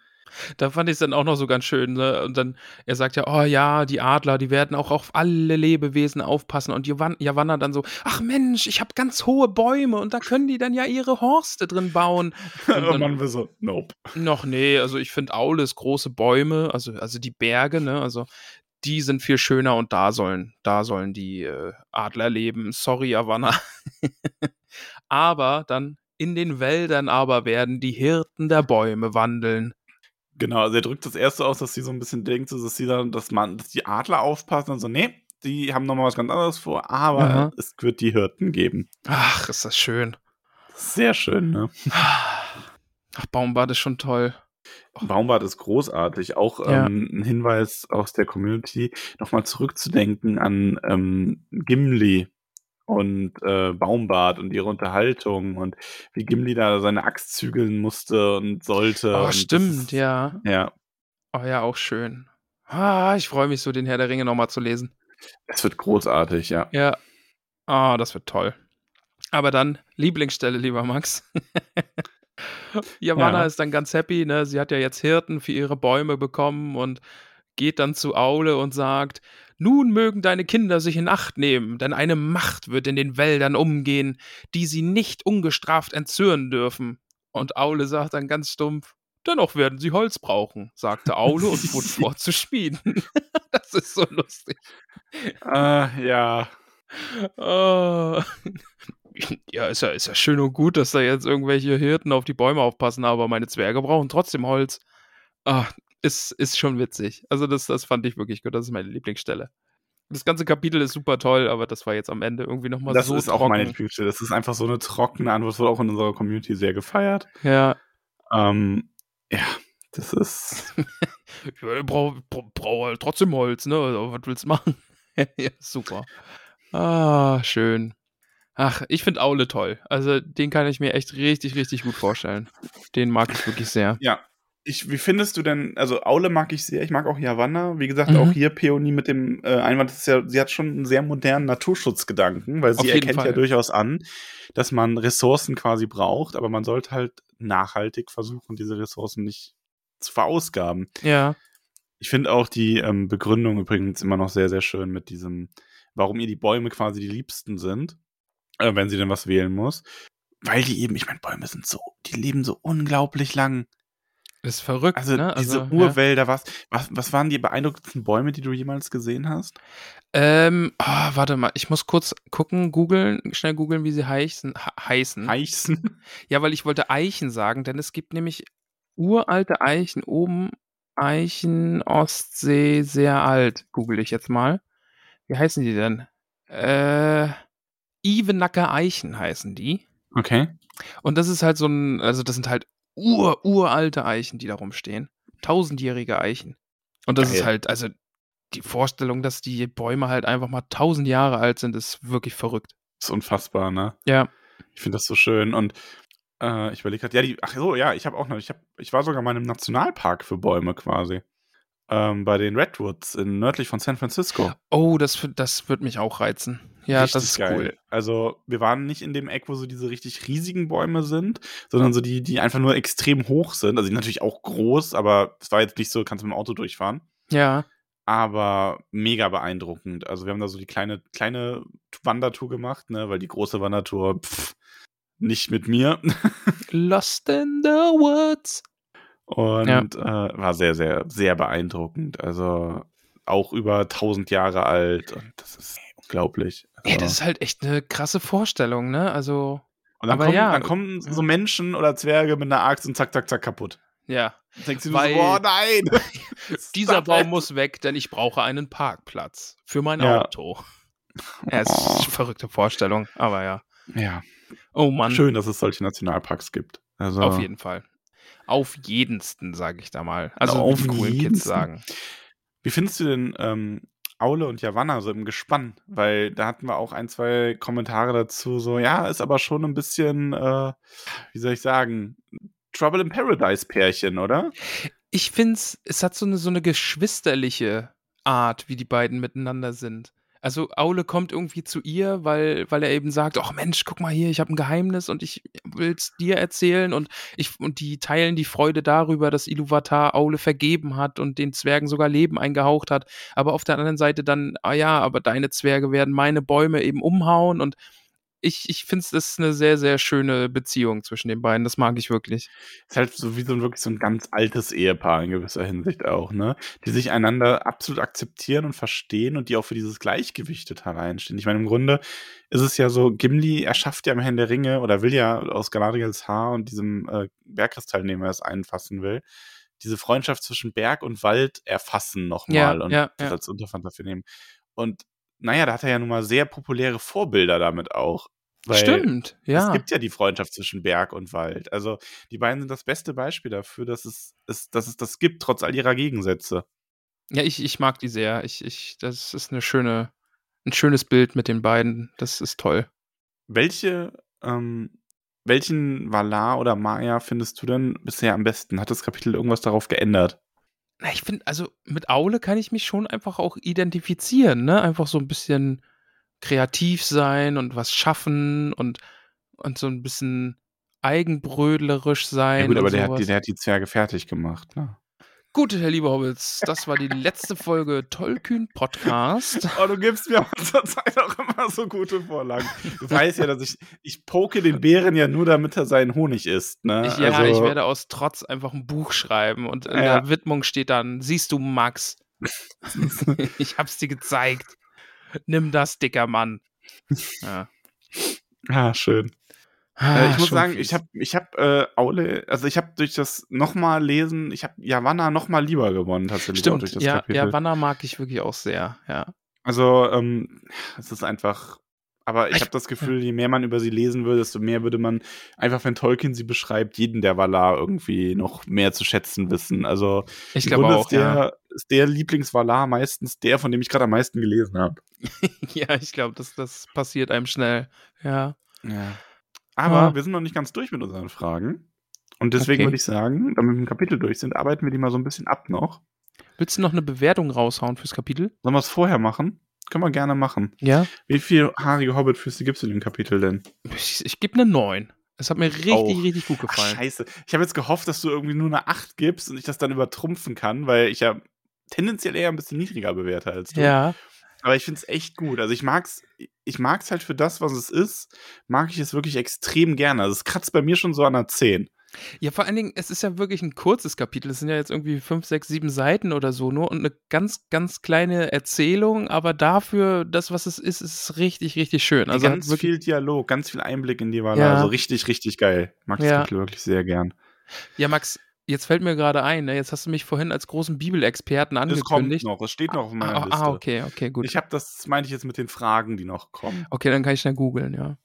Da fand ich es dann auch noch so ganz schön. Ne? Und dann, er sagt ja, oh ja, die Adler, die werden auch auf alle Lebewesen aufpassen. Und Javan Javanna dann so, ach Mensch, ich habe ganz hohe Bäume und da können die dann ja ihre Horste drin bauen. Und dann, man will so, nope. noch, nee, also ich finde Aules große Bäume, also, also die Berge, ne, also die sind viel schöner und da sollen, da sollen die äh, Adler leben. Sorry, Havanna. aber dann in den Wäldern aber werden die Hirten der Bäume wandeln. Genau, also er drückt das erste aus, dass sie so ein bisschen denkt, dass sie dann, dass man, dass die Adler aufpassen und so, nee, die haben nochmal was ganz anderes vor, aber Aha. es wird die Hirten geben. Ach, ist das schön. Sehr schön, ne? Ach, Baumbad ist schon toll. Baumbad ist großartig. Auch Ja. ähm, ein Hinweis aus der Community, nochmal zurückzudenken an ähm, Gimli und äh, Baumbad und ihre Unterhaltung und wie Gimli da seine Axt zügeln musste und sollte. Oh, und das stimmt, ist- ja. Ja, Oh ja, auch schön. Ah, ich freue mich so, den Herr der Ringe nochmal zu lesen. es wird großartig, ja. Ja. Ah, das wird toll. Aber dann, Lieblingsstelle, lieber Max. Javanna Ja. ist dann ganz happy, ne? Sie hat ja jetzt Hirten für ihre Bäume bekommen und geht dann zu Aule und sagt: Nun mögen deine Kinder sich in Acht nehmen, denn eine Macht wird in den Wäldern umgehen, die sie nicht ungestraft entzürnen dürfen. Und Aule sagt dann ganz stumpf: Dennoch werden sie Holz brauchen, sagte Aule und fuhr fort zu schmieden. das ist so lustig. Äh, ja. Oh. Ja, ist ja, ist ja schön und gut, dass da jetzt irgendwelche Hirten auf die Bäume aufpassen, aber meine Zwerge brauchen trotzdem Holz. Ah, ist, ist schon witzig. Also, das, das fand ich wirklich gut. Das ist meine Lieblingsstelle. Das ganze Kapitel ist super toll, aber das war jetzt am Ende irgendwie nochmal Das so ist auch trocken. meine Lieblingsstelle. Das ist einfach so eine trockene Antwort, das wurde auch in unserer Community sehr gefeiert. Ja, Ähm, ja, das ist. ich brauche brauch, brauch halt trotzdem Holz, ne? Also, was willst du machen? ja, super. Ah, schön. Ach, ich finde Aule toll. Also, den kann ich mir echt richtig, richtig gut vorstellen. Den mag ich wirklich sehr. Ja. Ich, wie findest du denn, also Aule mag ich sehr, ich mag auch Javanna. Wie gesagt, Mhm. auch hier Peony mit dem äh, Einwand, das ist ja, sie hat schon einen sehr modernen Naturschutzgedanken, weil sie erkennt Fall. ja durchaus an, dass man Ressourcen quasi braucht, aber man sollte halt nachhaltig versuchen, diese Ressourcen nicht zu verausgaben. Ja. Ich finde auch die ähm, Begründung übrigens immer noch sehr, sehr schön mit diesem, warum ihr die Bäume quasi die liebsten sind, äh, wenn sie denn was wählen muss. Weil die eben, ich meine, Bäume sind so, die leben so unglaublich lang. Ist verrückt, Also ne? diese ja. Urwälder, was, was, was waren die beeindruckendsten Bäume, die du jemals gesehen hast? Ähm, oh, warte mal, ich muss kurz gucken, googeln, schnell googeln, wie sie heißen. Heißen. Eichsen. Ja, weil ich wollte Eichen sagen, denn es gibt nämlich uralte Eichen oben. Eichen, Ostsee, sehr alt. Google ich jetzt mal. Wie heißen die denn? Äh, Ivenacker Eichen heißen die. Okay. Und das ist halt so ein, also das sind halt ur, uralte Eichen, die da rumstehen. Tausendjährige Eichen. Und das Geil. ist halt, also die Vorstellung, dass die Bäume halt einfach mal tausend Jahre alt sind, ist wirklich verrückt. ist unfassbar, ne? Ja. Ich finde das so schön. Und äh, ich überlege gerade, ja, die, ach so, ja, ich habe auch noch, ich, hab, ich war sogar mal im Nationalpark für Bäume quasi. Ähm, bei den Redwoods in, nördlich von San Francisco. Oh, das, das wird mich auch reizen. Ja, Richtig das ist geil. cool. Also, wir waren nicht in dem Eck, wo so diese richtig riesigen Bäume sind, sondern so die, die einfach nur extrem hoch sind. Also, die sind natürlich auch groß, aber es war jetzt nicht so, kannst du mit dem Auto durchfahren. Ja. aber mega beeindruckend. Also wir haben da so die kleine, kleine Wandertour gemacht, ne, weil die große Wandertour, pff, nicht mit mir. Lost in the Woods. Und Ja. äh, war sehr, sehr, sehr beeindruckend. Also auch über 1000 Jahre alt und das ist unglaublich. Ja, Also, das ist halt echt eine krasse Vorstellung, ne? Also, und dann aber kommen, ja. dann kommen so Menschen oder Zwerge mit einer Axt und zack, zack, zack, kaputt. ja. Dann denkst du Weil- so, oh nein! Dieser Baum muss weg, denn ich brauche einen Parkplatz für mein Ja. Auto. Ja, ist eine verrückte Vorstellung, aber ja. Ja, Oh Mann. schön, dass es solche Nationalparks gibt. Also, Auf jeden Fall. Auf jedensten, sage ich da mal. Also Auf die coolen Kids jedensten. sagen. Wie findest du denn ähm, Aule und Javanna so im Gespann? Weil da hatten wir auch ein, zwei Kommentare dazu, so, ja, ist aber schon ein bisschen, äh, wie soll ich sagen, Trouble in Paradise Pärchen, oder? Ich finde es, es hat so eine, so eine geschwisterliche Art, wie die beiden miteinander sind. Also Aule kommt irgendwie zu ihr, weil, weil er eben sagt, ach Mensch, guck mal hier, ich habe ein Geheimnis und ich will es dir erzählen und ich und die teilen die Freude darüber, dass Iluvatar Aule vergeben hat und den Zwergen sogar Leben eingehaucht hat. Aber auf der anderen Seite dann, ah ja, aber deine Zwerge werden meine Bäume eben umhauen und ich, ich finde es ist eine sehr, sehr schöne Beziehung zwischen den beiden. Das mag ich wirklich. Ist halt so wie so ein wirklich so ein ganz altes Ehepaar in gewisser Hinsicht auch, ne? Die sich einander absolut akzeptieren und verstehen und die auch für dieses Gleichgewicht total einstehen. Ich meine, im Grunde ist es ja so, Gimli erschafft ja im Herrn der Ringe oder will ja aus Galadriels Haar und diesem äh, Bergkristall, den er es einfassen will, diese Freundschaft zwischen Berg und Wald erfassen nochmal Ja, und ja, das ja. als Unterpfand dafür nehmen. Und naja, da hat er ja nun mal sehr populäre Vorbilder damit auch. Weil Stimmt, ja. Es gibt ja die Freundschaft zwischen Berg und Wald. Also die beiden sind das beste Beispiel dafür, dass es, es, dass es das gibt, trotz all ihrer Gegensätze. Ja, ich, ich mag die sehr. Ich, ich, das ist eine schöne, ein schönes Bild mit den beiden. Das ist toll. Welche, ähm, welchen Valar oder Maya findest du denn bisher am besten? Hat das Kapitel irgendwas darauf geändert? Na, ich finde, also mit Aule kann ich mich schon einfach auch identifizieren, ne? Einfach so ein bisschen kreativ sein und was schaffen und, und so ein bisschen eigenbrödlerisch sein. Ja gut, aber der hat, die, der hat die Zwerge fertig gemacht. Ne? Gut, Herr liebe Hobbits, das war die letzte Folge Tollkühn Podcast. Oh, du gibst mir aber zur Zeit auch immer so gute Vorlagen. Du weißt ja, dass ich, ich poke den Bären ja nur, damit er seinen Honig isst. Ne? Ich, ja, also, ich werde aus Trotz einfach ein Buch schreiben und in Ja. der Widmung steht dann, siehst du, Max, ich hab's dir gezeigt. Nimm das, dicker Mann. Ja. Ah, schön. Ah, Äh, ich muss sagen, fies. ich habe ich hab, äh, Aule, also ich habe durch das nochmal lesen, ich habe Yavanna nochmal lieber gewonnen tatsächlich auch durch Stimmt, das ja, Kapitel. ja, Wanner mag ich wirklich auch sehr, ja. Also, ähm, es ist einfach, aber ich Ich- habe das Gefühl, je mehr man über sie lesen würde, desto mehr würde man einfach, wenn Tolkien sie beschreibt, jeden der Valar irgendwie noch mehr zu schätzen wissen. Also, Ich glaube auch, ist der, ja. ist der Lieblingsvalar meistens der, von dem ich gerade am meisten gelesen habe. Ja, ich glaube, das, das passiert einem schnell, ja. Ja. Aber Ja. wir sind noch nicht ganz durch mit unseren Fragen. Und deswegen Okay. würde ich sagen, damit wir im Kapitel durch sind, arbeiten wir die mal so ein bisschen ab noch. Willst du noch eine Bewertung raushauen fürs Kapitel? Sollen wir es vorher machen? Können wir gerne machen. Ja. Wie viel haarige Hobbit-Füße gibst du dem Kapitel denn? Ich, ich gebe eine 9. Es hat mir richtig, Auch. richtig gut Ach, gefallen. scheiße. Ich habe jetzt gehofft, dass du irgendwie nur eine 8 gibst und ich das dann übertrumpfen kann, weil ich ja tendenziell eher ein bisschen niedriger bewerte als du. ja. Aber ich finde es echt gut. Also ich mag's, ich mag's halt für das, was es ist, mag ich es wirklich extrem gerne. Also es kratzt bei mir schon so an der 10. Ja, vor allen Dingen, es ist ja wirklich ein kurzes Kapitel. Es sind ja jetzt irgendwie fünf, sechs, sieben Seiten oder so nur und eine ganz, ganz kleine Erzählung, aber dafür, das, was es ist, ist richtig, richtig schön. Also ganz viel Dialog, ganz viel Einblick in die Wahl. Ja. Also richtig, richtig geil. Mag das Ja. Kapitel wirklich sehr gern. Ja, Max, jetzt fällt mir gerade ein, ne? jetzt hast du mich vorhin als großen Bibelexperten Das kommt angekündigt. noch, es steht noch auf meiner ah, Liste. ah, okay, okay, gut. Ich habe das, meinte ich jetzt mit den Fragen, die noch kommen. okay, dann kann ich schnell googeln, ja.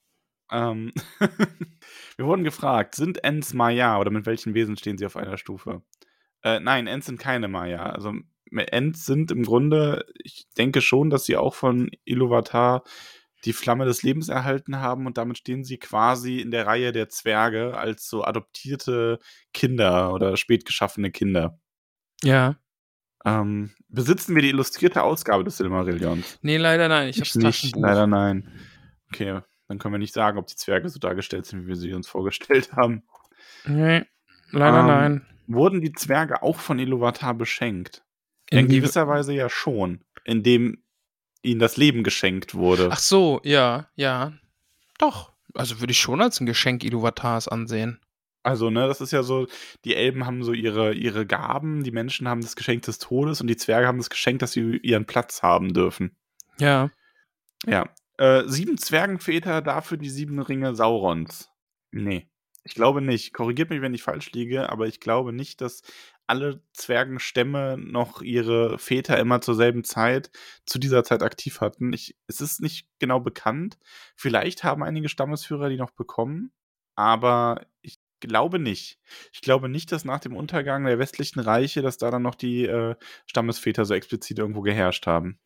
Ähm, wir wurden gefragt, sind Ents Maya oder mit welchen Wesen stehen sie auf einer Stufe? Äh, nein, Ents sind keine Maya. Also Ents sind im Grunde, ich denke schon, dass sie auch von Iluvatar die Flamme des Lebens erhalten haben und damit stehen sie quasi in der Reihe der Zwerge als so adoptierte Kinder oder spät geschaffene Kinder. Ja. Ähm, besitzen wir die illustrierte Ausgabe des Silmarillions? Nee, leider nein. Ich hab's nicht, Taschenbuch. leider nein. Okay, dann können wir nicht sagen, ob die Zwerge so dargestellt sind, wie wir sie uns vorgestellt haben. Nee, leider Ähm, nein. Wurden die Zwerge auch von Iluvatar beschenkt? In Inwie- gewisser Weise ja schon, indem ihnen das Leben geschenkt wurde. Ach so, ja, ja. Doch. Also würde ich schon als ein Geschenk Iluvatars ansehen. Also, ne, das ist ja so, die Elben haben so ihre, ihre Gaben, die Menschen haben das Geschenk des Todes und die Zwerge haben das Geschenk, dass sie ihren Platz haben dürfen. Ja. Ja. Äh, sieben Zwergenväter, dafür die sieben Ringe Saurons. Nee. Ich glaube nicht. Korrigiert mich, wenn ich falsch liege, aber ich glaube nicht, dass alle Zwergenstämme noch ihre Väter immer zur selben Zeit, zu dieser Zeit aktiv hatten. Ich, es ist nicht genau bekannt. Vielleicht haben einige Stammesführer die noch bekommen, aber ich glaube nicht. Ich glaube nicht, dass nach dem Untergang der westlichen Reiche, dass da dann noch die äh, Stammesväter so explizit irgendwo geherrscht haben.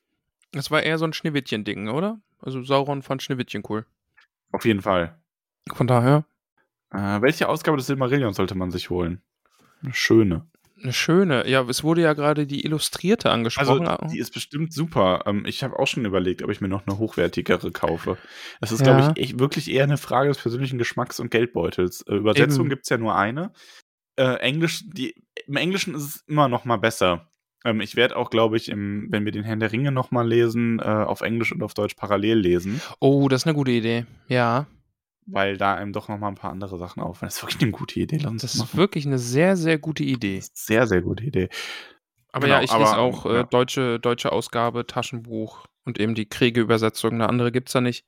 Das war eher so ein Schneewittchen-Ding, oder? Also Sauron fand Schneewittchen cool. Auf jeden Fall. Von daher. Äh, welche Ausgabe des Silmarillions sollte man sich holen? Eine schöne. Eine schöne. Ja, es wurde ja gerade die Illustrierte Also, angesprochen. die ist bestimmt super. Ähm, ich habe auch schon überlegt, ob ich mir noch eine hochwertigere kaufe. Das ist, glaube Ja. ich, echt, wirklich eher eine Frage des persönlichen Geschmacks und Geldbeutels. Äh, Übersetzung gibt es ja nur eine. Äh, Englisch, die, Im Englischen ist es immer noch mal besser. Ähm, ich werde auch, glaube ich, im, wenn wir den Herrn der Ringe noch mal lesen, äh, auf Englisch und auf Deutsch parallel lesen, oh, das ist eine gute Idee. Ja, weil da einem doch noch mal ein paar andere Sachen auffallen. Das ist wirklich eine gute Idee. Lass uns das das ist wirklich eine sehr, sehr gute Idee. Sehr, sehr gute Idee. Aber Genau, ja, ich lese aber, auch äh, ja. deutsche, deutsche Ausgabe, Taschenbuch und eben die Kriege-Übersetzung. Eine andere gibt's da nicht.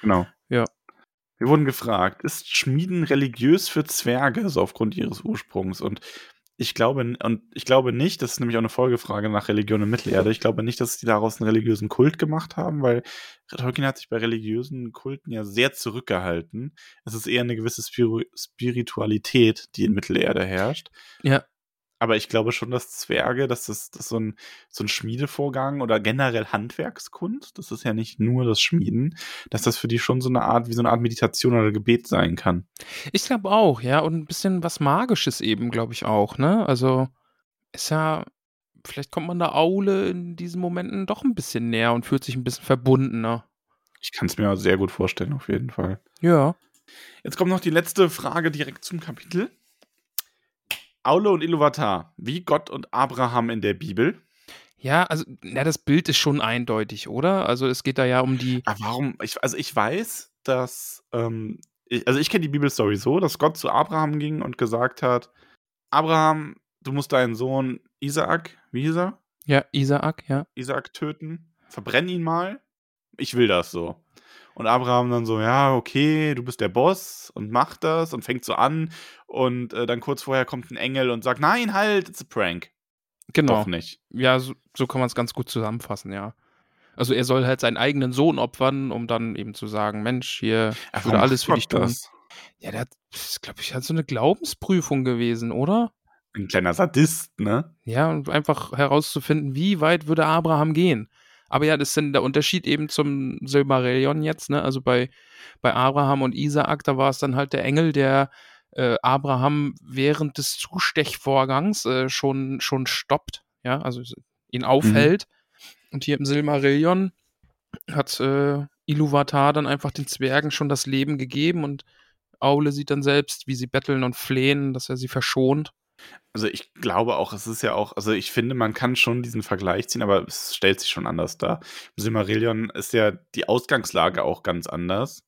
Genau. Ja. Wir wurden gefragt, ist Schmieden religiös für Zwerge, so aufgrund ihres Ursprungs? Und ich glaube, und ich glaube nicht, das ist nämlich auch eine Folgefrage nach Religion in Mittelerde, ich glaube nicht, dass sie daraus einen religiösen Kult gemacht haben, weil Tolkien hat sich bei religiösen Kulten ja sehr zurückgehalten. Es ist eher eine gewisse Spiritualität, die in Mittelerde herrscht. Ja. Aber ich glaube schon, dass Zwerge, dass das, das so, ein, so ein Schmiedevorgang oder generell Handwerkskunst, das ist ja nicht nur das Schmieden, dass das für die schon so eine Art, wie so eine Art Meditation oder Gebet sein kann. Ich glaube auch, ja. Und ein bisschen was Magisches eben, glaube ich auch, ne? Also ist ja, vielleicht kommt man der Aule in diesen Momenten doch ein bisschen näher und fühlt sich ein bisschen verbundener. Ich kann es mir sehr gut vorstellen, auf jeden Fall. Ja. Jetzt kommt noch die letzte Frage direkt zum Kapitel. Aule und Iluvatar, wie Gott und Abraham in der Bibel. Ja, also, na, das Bild ist schon eindeutig, oder? Also es geht da ja um die. Aber warum? Ich, also ich weiß, dass, ähm, ich, also ich kenne die Bibelstory so, dass Gott zu Abraham ging und gesagt hat, Abraham, du musst deinen Sohn Isaak, wie hieß er? Ja, Isaak, ja. Isaak töten, verbrenn ihn mal. Ich will das so. Und Abraham dann so, ja, okay, du bist der Boss und macht das und fängt so an. Und äh, dann kurz vorher kommt ein Engel und sagt, nein, halt, it's a prank. Genau. Doch nicht. Ja, so, so kann man es ganz gut zusammenfassen, ja. Also er soll halt seinen eigenen Sohn opfern, um dann eben zu sagen, Mensch, hier, ich würde alles für dich tun. das? Ja, der hat, das ist, glaube ich, halt so eine Glaubensprüfung gewesen, oder? Ein kleiner Sadist, ne? Ja, und einfach herauszufinden, wie weit würde Abraham gehen. Aber ja, das ist dann der Unterschied eben zum Silmarillion jetzt, ne? Also bei, bei Abraham und Isaak, da war es dann halt der Engel, der äh, Abraham während des Zustechvorgangs äh, schon, schon stoppt, ja, also ihn aufhält. Und hier im Silmarillion hat äh, Iluvatar dann einfach den Zwergen schon das Leben gegeben und Aule sieht dann selbst, wie sie betteln und flehen, dass er sie verschont. Also ich glaube auch, es ist ja auch, also ich finde, man kann schon diesen Vergleich ziehen, aber es stellt sich schon anders dar. Im Silmarillion ist ja die Ausgangslage auch ganz anders.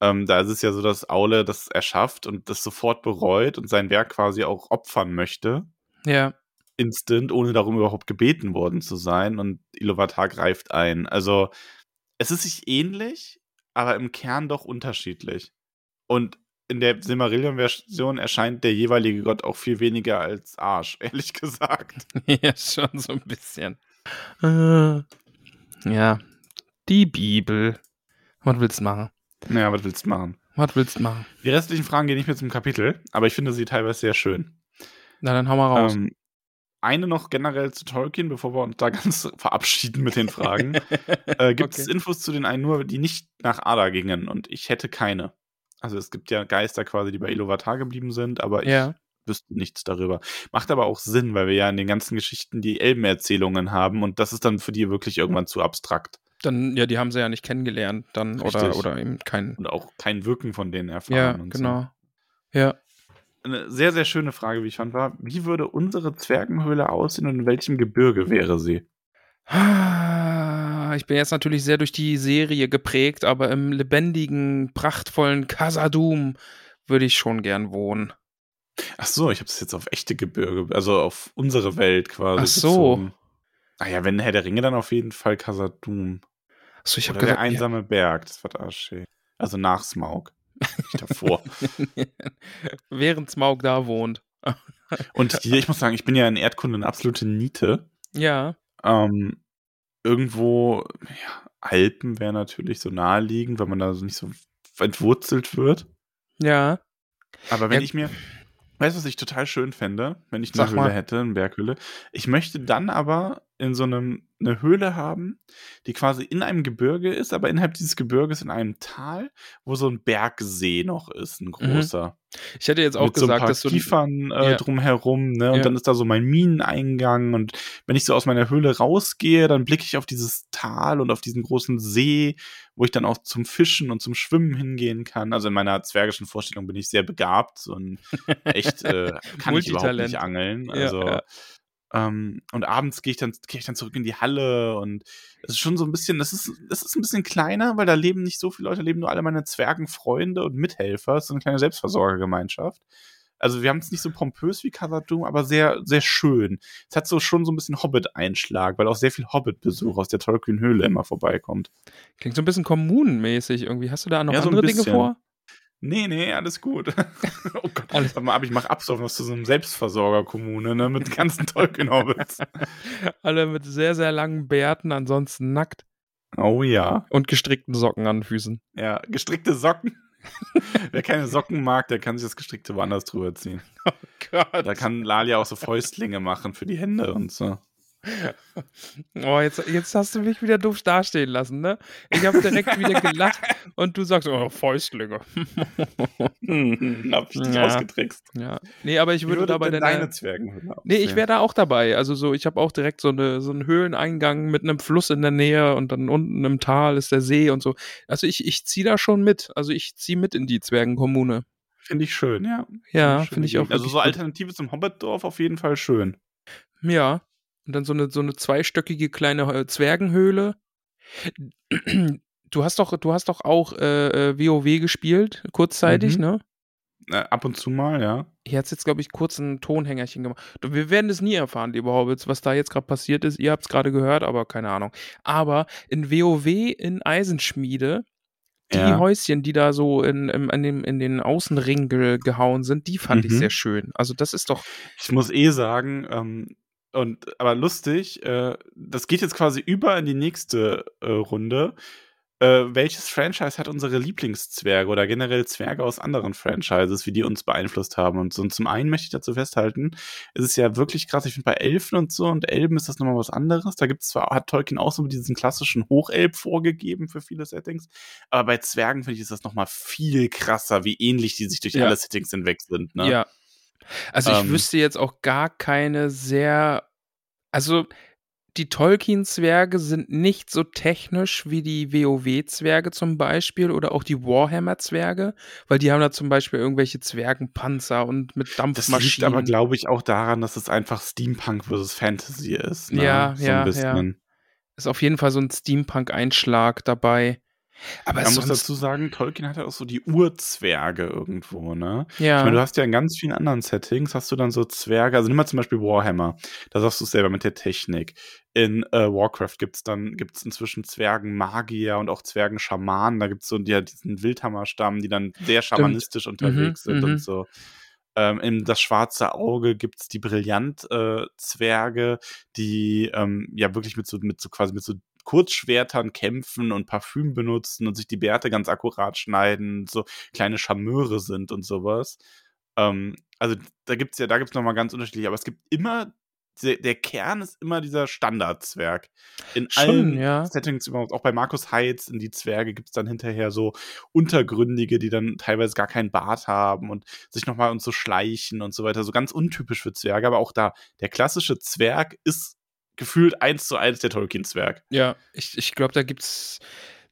Ähm, da ist es ja so, dass Aule das erschafft und das sofort bereut und sein Werk quasi auch opfern möchte. Ja, Instant, ohne darum überhaupt gebeten worden zu sein. Und Iluvatar greift ein. Also es ist sich ähnlich, aber im Kern doch unterschiedlich. Und in der Silmarillion-Version erscheint der jeweilige Gott auch viel weniger als Arsch, ehrlich gesagt. ja, schon so ein bisschen. Äh, ja, die Bibel. Was willst du machen? Naja, was willst du machen? Was willst du machen? Die restlichen Fragen gehen nicht mehr zum Kapitel, aber ich finde sie teilweise sehr schön. Na, dann hau mal raus. Ähm, eine noch generell zu Tolkien, bevor wir uns da ganz verabschieden mit den Fragen. äh, gibt es Okay. Infos zu den einen nur, die nicht nach Ada gingen und ich hätte keine. Also es gibt ja Geister quasi, die bei Iluvatar geblieben sind, aber ich ja, wüsste nichts darüber. Macht aber auch Sinn, weil wir ja in den ganzen Geschichten die Elbenerzählungen haben und das ist dann für die wirklich irgendwann zu abstrakt dann, ja, die haben sie ja nicht kennengelernt, dann, oder, Richtig. oder eben kein. und auch kein Wirken von denen erfahren. Ja, genau. Ja. So. Eine sehr, sehr schöne Frage, wie ich fand, war, wie würde unsere Zwergenhöhle aussehen und in welchem Gebirge wäre sie? Ah, Ich bin jetzt natürlich sehr durch die Serie geprägt, aber im lebendigen, prachtvollen Casadum würde ich schon gern wohnen. Ach so, ich habe es jetzt auf echte Gebirge, also auf unsere Welt quasi. Ach so. bezogen. Naja, wenn Herr der Ringe, dann auf jeden Fall Casadum. Achso, ich habe Oder der gesagt, ja, einsame Berg, das war da schön. Also nach Smaug. Nicht davor. während Smaug da wohnt. Und hier, ich muss sagen, ich bin ja in Erdkunde eine absolute Niete. Ja, Ähm, irgendwo, ja, Alpen wäre natürlich so naheliegend, weil man da so nicht so entwurzelt wird. ja. Aber wenn Ja. ich mir, weißt du, was ich total schön fände, wenn ich eine Sag Höhle mal. hätte, eine Berghöhle? Ich möchte dann aber in so einem eine Höhle haben, die quasi in einem Gebirge ist, aber innerhalb dieses Gebirges in einem Tal, wo so ein Bergsee noch ist, ein großer. Ich hätte jetzt auch mit so ein gesagt, paar dass du. Kiefern äh, Ja. drumherum, ne? Und Ja. dann ist da so mein Mineneingang und wenn ich so aus meiner Höhle rausgehe, dann blicke ich auf dieses Tal und auf diesen großen See, wo ich dann auch zum Fischen und zum Schwimmen hingehen kann. Also in meiner zwergischen Vorstellung bin ich sehr begabt und echt äh, kann ich überhaupt nicht angeln. Also ja. Ähm, und abends gehe ich dann gehe ich dann zurück in die Halle und es ist schon so ein bisschen, das ist es ist ein bisschen kleiner, weil da leben nicht so viele Leute, da leben nur alle meine Zwergenfreunde und Mithelfer. Es ist so eine kleine Selbstversorgergemeinschaft. Also wir haben es nicht so pompös wie Khazad-dûm, aber sehr sehr schön. Es hat so schon so ein bisschen Hobbit-Einschlag, weil auch sehr viel Hobbit-Besuch aus der Tolkien-Höhle immer vorbeikommt. Klingt so ein bisschen kommunenmäßig irgendwie. Hast du da noch Ja, so andere Dinge bisschen. vor? Nee, nee, alles gut. oh Gott, Alles- warte mal ab, ich mach Absaufen aus zu so einem Selbstversorgerkommune, ne, mit ganzen Tolkien-Hobbits. Alle mit sehr, sehr langen Bärten, ansonsten nackt Oh ja. und gestrickten Socken an den Füßen. Ja, gestrickte Socken. Wer keine Socken mag, der kann sich das gestrickte woanders drüber ziehen. Gott. Da kann Lalia auch so Fäustlinge machen für die Hände und so. Oh, jetzt, jetzt hast du mich wieder doof dastehen lassen, ne? Ich habe direkt wieder gelacht und du sagst, oh, Fäustlinge. Hm, hab ich dich Ja. ausgetrickst. ja. Nee, aber ich würde da bei denn deiner... deine Zwergenhülle Nee, ich wäre da auch dabei. Also so, ich habe auch direkt so, eine, so einen Höhleneingang mit einem Fluss in der Nähe und dann unten im Tal ist der See und so. Also ich, ich ziehe da schon mit. Also ich ziehe mit in die Zwergenkommune. Finde ich schön, ja. Ja, finde ich auch. Also so. Alternative zum Hobbitdorf auf jeden Fall schön. Ja. Und dann so eine, so eine zweistöckige kleine äh, Zwergenhöhle. Du hast doch, du hast doch auch äh, äh, WoW gespielt, kurzzeitig, Mhm. ne? Äh, ab und zu mal, ja. Hier hat jetzt, glaube ich, kurz ein Tonhängerchen gemacht. Wir werden es nie erfahren, liebe Hobbits, was da jetzt gerade passiert ist. Ihr habt es gerade gehört, aber keine Ahnung. Aber in WoW in Eisenschmiede, die Ja. Häuschen, die da so in, in, in, dem, in den Außenring ge, gehauen sind, die fand ich Mhm. sehr schön. Also das ist doch, Ich muss eh sagen, ähm, und aber lustig, äh, das geht jetzt quasi über in die nächste äh, Runde. Äh, welches Franchise hat unsere Lieblingszwerge oder generell Zwerge aus anderen Franchises, wie die uns beeinflusst haben? Und, so, und zum einen möchte ich dazu festhalten, es ist ja wirklich krass, ich finde bei Elfen und so und Elben ist das nochmal was anderes. Da gibt es zwar, hat Tolkien auch so diesen klassischen Hochelb vorgegeben für viele Settings, aber bei Zwergen finde ich, ist das nochmal viel krasser, wie ähnlich die sich durch Ja. alle Settings hinweg sind. Ne? ja. Also ich Ähm. wüsste jetzt auch gar keine sehr, also die Tolkien-Zwerge sind nicht so technisch wie die WoW-Zwerge zum Beispiel oder auch die Warhammer-Zwerge, weil die haben da zum Beispiel irgendwelche Zwergenpanzer und mit Das Dampfmaschinen. liegt aber, glaube ich, auch daran, dass es einfach Steampunk versus Fantasy ist. Ne? Ja, so ja, bisschen. ist auf jeden Fall so ein Steampunk-Einschlag dabei. Aber Man muss dazu sagen, Tolkien hat ja auch so die Urzwerge irgendwo, ne? ja, Ich meine, du hast ja in ganz vielen anderen Settings, hast du dann so Zwerge, also nimm mal zum Beispiel Warhammer, da sagst du es selber mit der Technik. In äh, Warcraft gibt's dann, gibt's inzwischen Zwergen-Magier und auch Zwergen-Schamanen, da gibt's so ja, diesen Wildhammer-Stamm, die dann sehr schamanistisch unterwegs Mhm, sind mhm. und so. Ähm, in das schwarze Auge gibt's die Brillant-Zwerge, die ähm, ja wirklich mit so, mit so quasi mit so Kurzschwertern kämpfen und Parfüm benutzen und sich die Bärte ganz akkurat schneiden, so kleine Charmeure sind und sowas. Ähm, also da gibt's ja, da gibt's nochmal ganz unterschiedliche, aber es gibt immer, der, Kern ist immer dieser Standardzwerg. In Schon, allen ja. Settings überhaupt, auch bei Markus Heitz in die Zwerge gibt's dann hinterher so Untergründige, die dann teilweise gar keinen Bart haben und sich nochmal und so schleichen und so weiter. So ganz untypisch für Zwerge, aber auch da, der klassische Zwerg ist gefühlt eins zu eins der Tolkien-Zwerg. ja, ich, ich glaube, da gibt's,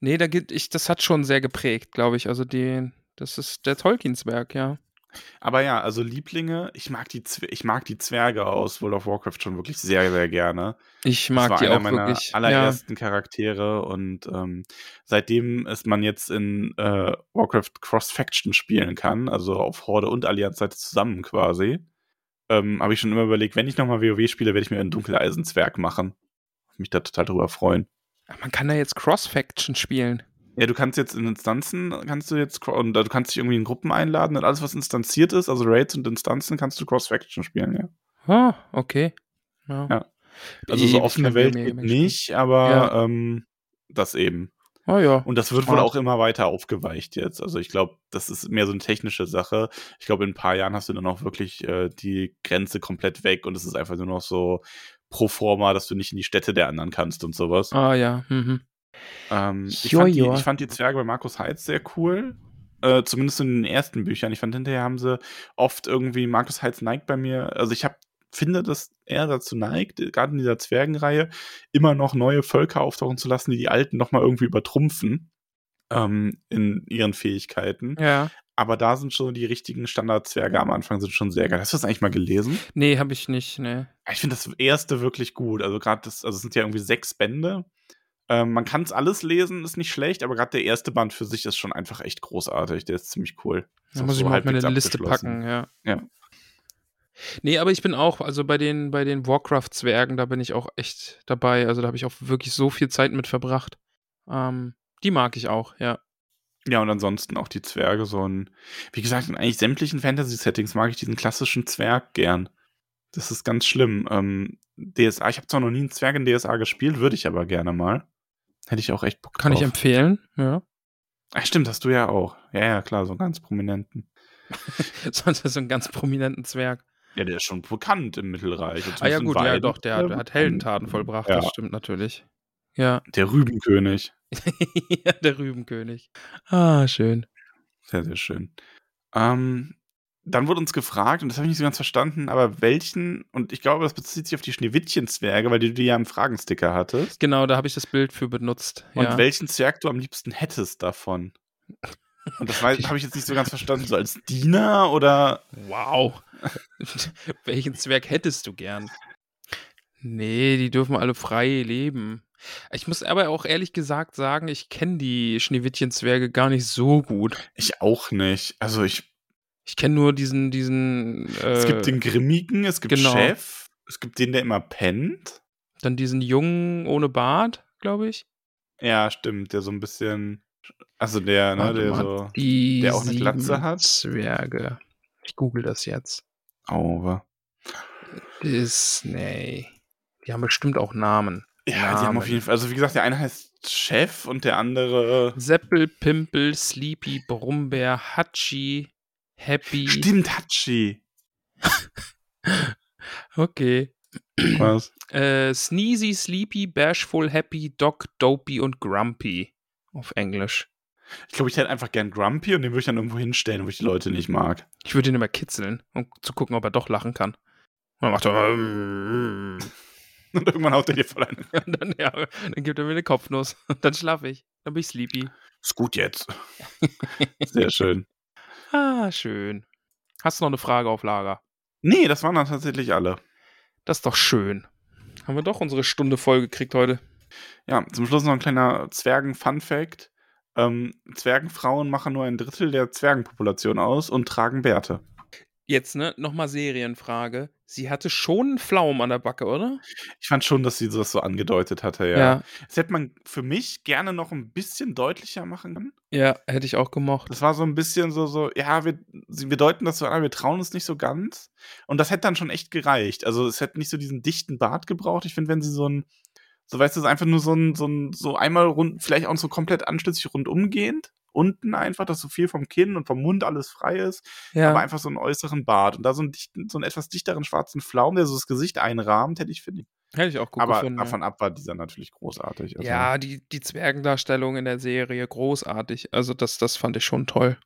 nee, da gibt, ich, das hat schon sehr geprägt, glaube ich. Also die, das ist der Tolkien-Zwerg, ja. Aber ja, also Lieblinge, ich mag die, ich mag die Zwerge aus World of Warcraft schon wirklich sehr, sehr gerne. Ich Das mag war die einer auch meiner wirklich. allerersten Charaktere und ähm, seitdem es man jetzt in äh, Warcraft Cross-Faction spielen kann, also auf Horde und Allianz-Seite zusammen quasi, ähm, habe ich schon immer überlegt, wenn ich nochmal WoW spiele, werde ich mir einen Dunkeleisenzwerg machen. Mich da total drüber freuen. Man kann da jetzt Cross-Faction spielen. Ja, du kannst jetzt in Instanzen, kannst du jetzt, und du kannst dich irgendwie in Gruppen einladen und alles, was instanziert ist, also Raids und Instanzen, kannst du Cross-Faction spielen, ja. Ah, okay. Ja. Ja. Also so offene Welt geht nicht, aber Ja. ähm, das eben. Oh ja. Und das wird wohl Smart. auch immer weiter aufgeweicht jetzt. Also ich glaube, das ist mehr so eine technische Sache. Ich glaube, in ein paar Jahren hast du dann auch wirklich äh, die Grenze komplett weg und es ist einfach nur noch so pro forma, dass du nicht in die Städte der anderen kannst und sowas. Ah ja. Mhm. Ähm, ich, fand die, ich fand die Zwerge bei Markus Heitz sehr cool. Äh, zumindest in den ersten Büchern. Ich fand, hinterher haben sie oft irgendwie, Markus Heitz neigt bei mir, also ich hab, finde, dass er dazu neigt, gerade in dieser Zwergenreihe, immer noch neue Völker auftauchen zu lassen, die die alten nochmal irgendwie übertrumpfen ähm, in ihren Fähigkeiten. Ja. Aber da sind schon die richtigen Standardzwerge am Anfang sind schon sehr geil. Hast du das eigentlich mal gelesen? Nee, habe ich nicht, ne. Ich finde das erste wirklich gut. Also gerade das, also es sind ja irgendwie sechs Bände. Ähm, man kann es alles lesen, ist nicht schlecht, aber gerade der erste Band für sich ist schon einfach echt großartig. Der ist ziemlich cool. Da muss so ich mal auf meine Liste packen, ja. Ja. Nee, aber ich bin auch, also bei den, bei den Warcraft-Zwergen, da bin ich auch echt dabei. Also da habe ich auch wirklich so viel Zeit mit verbracht. Ähm, die mag ich auch, ja. Ja, und ansonsten auch die Zwerge, so ein, wie gesagt, in eigentlich sämtlichen Fantasy-Settings mag ich diesen klassischen Zwerg gern. Das ist ganz schlimm. Ähm, DSA, ich habe zwar noch nie einen Zwerg in DSA gespielt, würde ich aber gerne mal. Hätte ich auch echt Bock Kann drauf. ich empfehlen, ja. Ach, stimmt, hast du ja auch. Ja, ja, klar, so einen ganz prominenten. Sonst ist so einen ganz prominenten Zwerg. Ja, der ist schon bekannt im Mittelreich. Ah ja, gut, ja, doch, der, der hat Heldentaten vollbracht, Ja. das stimmt natürlich. Ja. Der Rübenkönig. ja, der Rübenkönig. Ah, schön. Sehr, sehr schön. Ähm, dann wurde uns gefragt, und das habe ich nicht so ganz verstanden, aber welchen, und ich glaube, das bezieht sich auf die Schneewittchen-Zwerge, weil du die ja im Fragensticker hattest. Genau, da habe ich das Bild für benutzt. Und ja. welchen Zwerg du am liebsten hättest davon. Und das weiß- habe ich jetzt nicht so ganz verstanden. So als Diener oder. Wow. Welchen Zwerg hättest du gern? Nee, die dürfen alle frei leben. Ich muss aber auch ehrlich gesagt sagen, ich kenne die Schneewittchen-Zwerge gar nicht so gut. Ich auch nicht. Also ich. Ich kenne nur diesen, diesen. Äh, Es gibt den Grimmigen, es gibt genau. Chef, es gibt den, der immer pennt. Dann diesen Jungen ohne Bart, glaube ich. Ja, stimmt, der so ein bisschen. Also der, ne, der so. die der auch eine Glatze hat. Zwerge. Ich google das jetzt. Auwe. Disney. Die haben bestimmt auch Namen. Ja, die haben Namen. auf jeden Fall. Also wie gesagt, der eine heißt Chef und der andere. Seppel, Pimpel, Sleepy, Brummbär, Hatschi, Happy. Stimmt, Hachi. Okay. Was? Äh, Sneezy, Sleepy, Bashful, Happy, Doc, Dopey und Grumpy. Auf Englisch. Ich glaube, ich hätte einfach gern Grumpy und den würde ich dann irgendwo hinstellen, wo ich die Leute nicht mag. Ich würde ihn immer kitzeln, um zu gucken, ob er doch lachen kann. Und dann macht er. Und irgendwann haut er dir voll eine. Dann, ja, dann gibt er mir eine Kopfnuss. Und dann schlafe ich. Dann bin ich sleepy. Ist gut jetzt. Sehr schön. Ah, schön. Hast du noch eine Frage auf Lager? Nee, das waren dann tatsächlich alle. Das ist doch schön. Haben wir doch unsere Stunde voll gekriegt heute. Ja, zum Schluss noch ein kleiner Zwergen-Fun-Fact. Ähm, Zwergenfrauen machen nur ein Drittel der Zwergenpopulation aus und tragen Bärte. Jetzt, ne, nochmal Serienfrage. Sie hatte schon einen Pflaum an der Backe, oder? Ich fand schon, dass sie das so angedeutet hatte, ja. Ja, Das hätte man für mich gerne noch ein bisschen deutlicher machen können. ja, hätte ich auch gemocht. Das war so ein bisschen so, so, ja, wir, wir deuten das so an, wir trauen uns nicht so ganz. Und das hätte dann schon echt gereicht. Also es hätte nicht so diesen dichten Bart gebraucht. Ich finde, wenn sie so ein, so weißt du, einfach nur so ein, so ein, so einmal rund, vielleicht auch so komplett anschließend rundumgehend. Unten einfach, dass so viel vom Kinn und vom Mund alles frei ist, Ja, aber einfach so einen äußeren Bart und da so einen dichten, so einen etwas dichteren schwarzen Pflaum, der so das Gesicht einrahmt, hätte ich finde ich. hätte ich auch gut Aber gefunden. ja. davon ab war dieser natürlich großartig. Also, Ja, die, die Zwergendarstellung in der Serie großartig. Also das, das fand ich schon toll.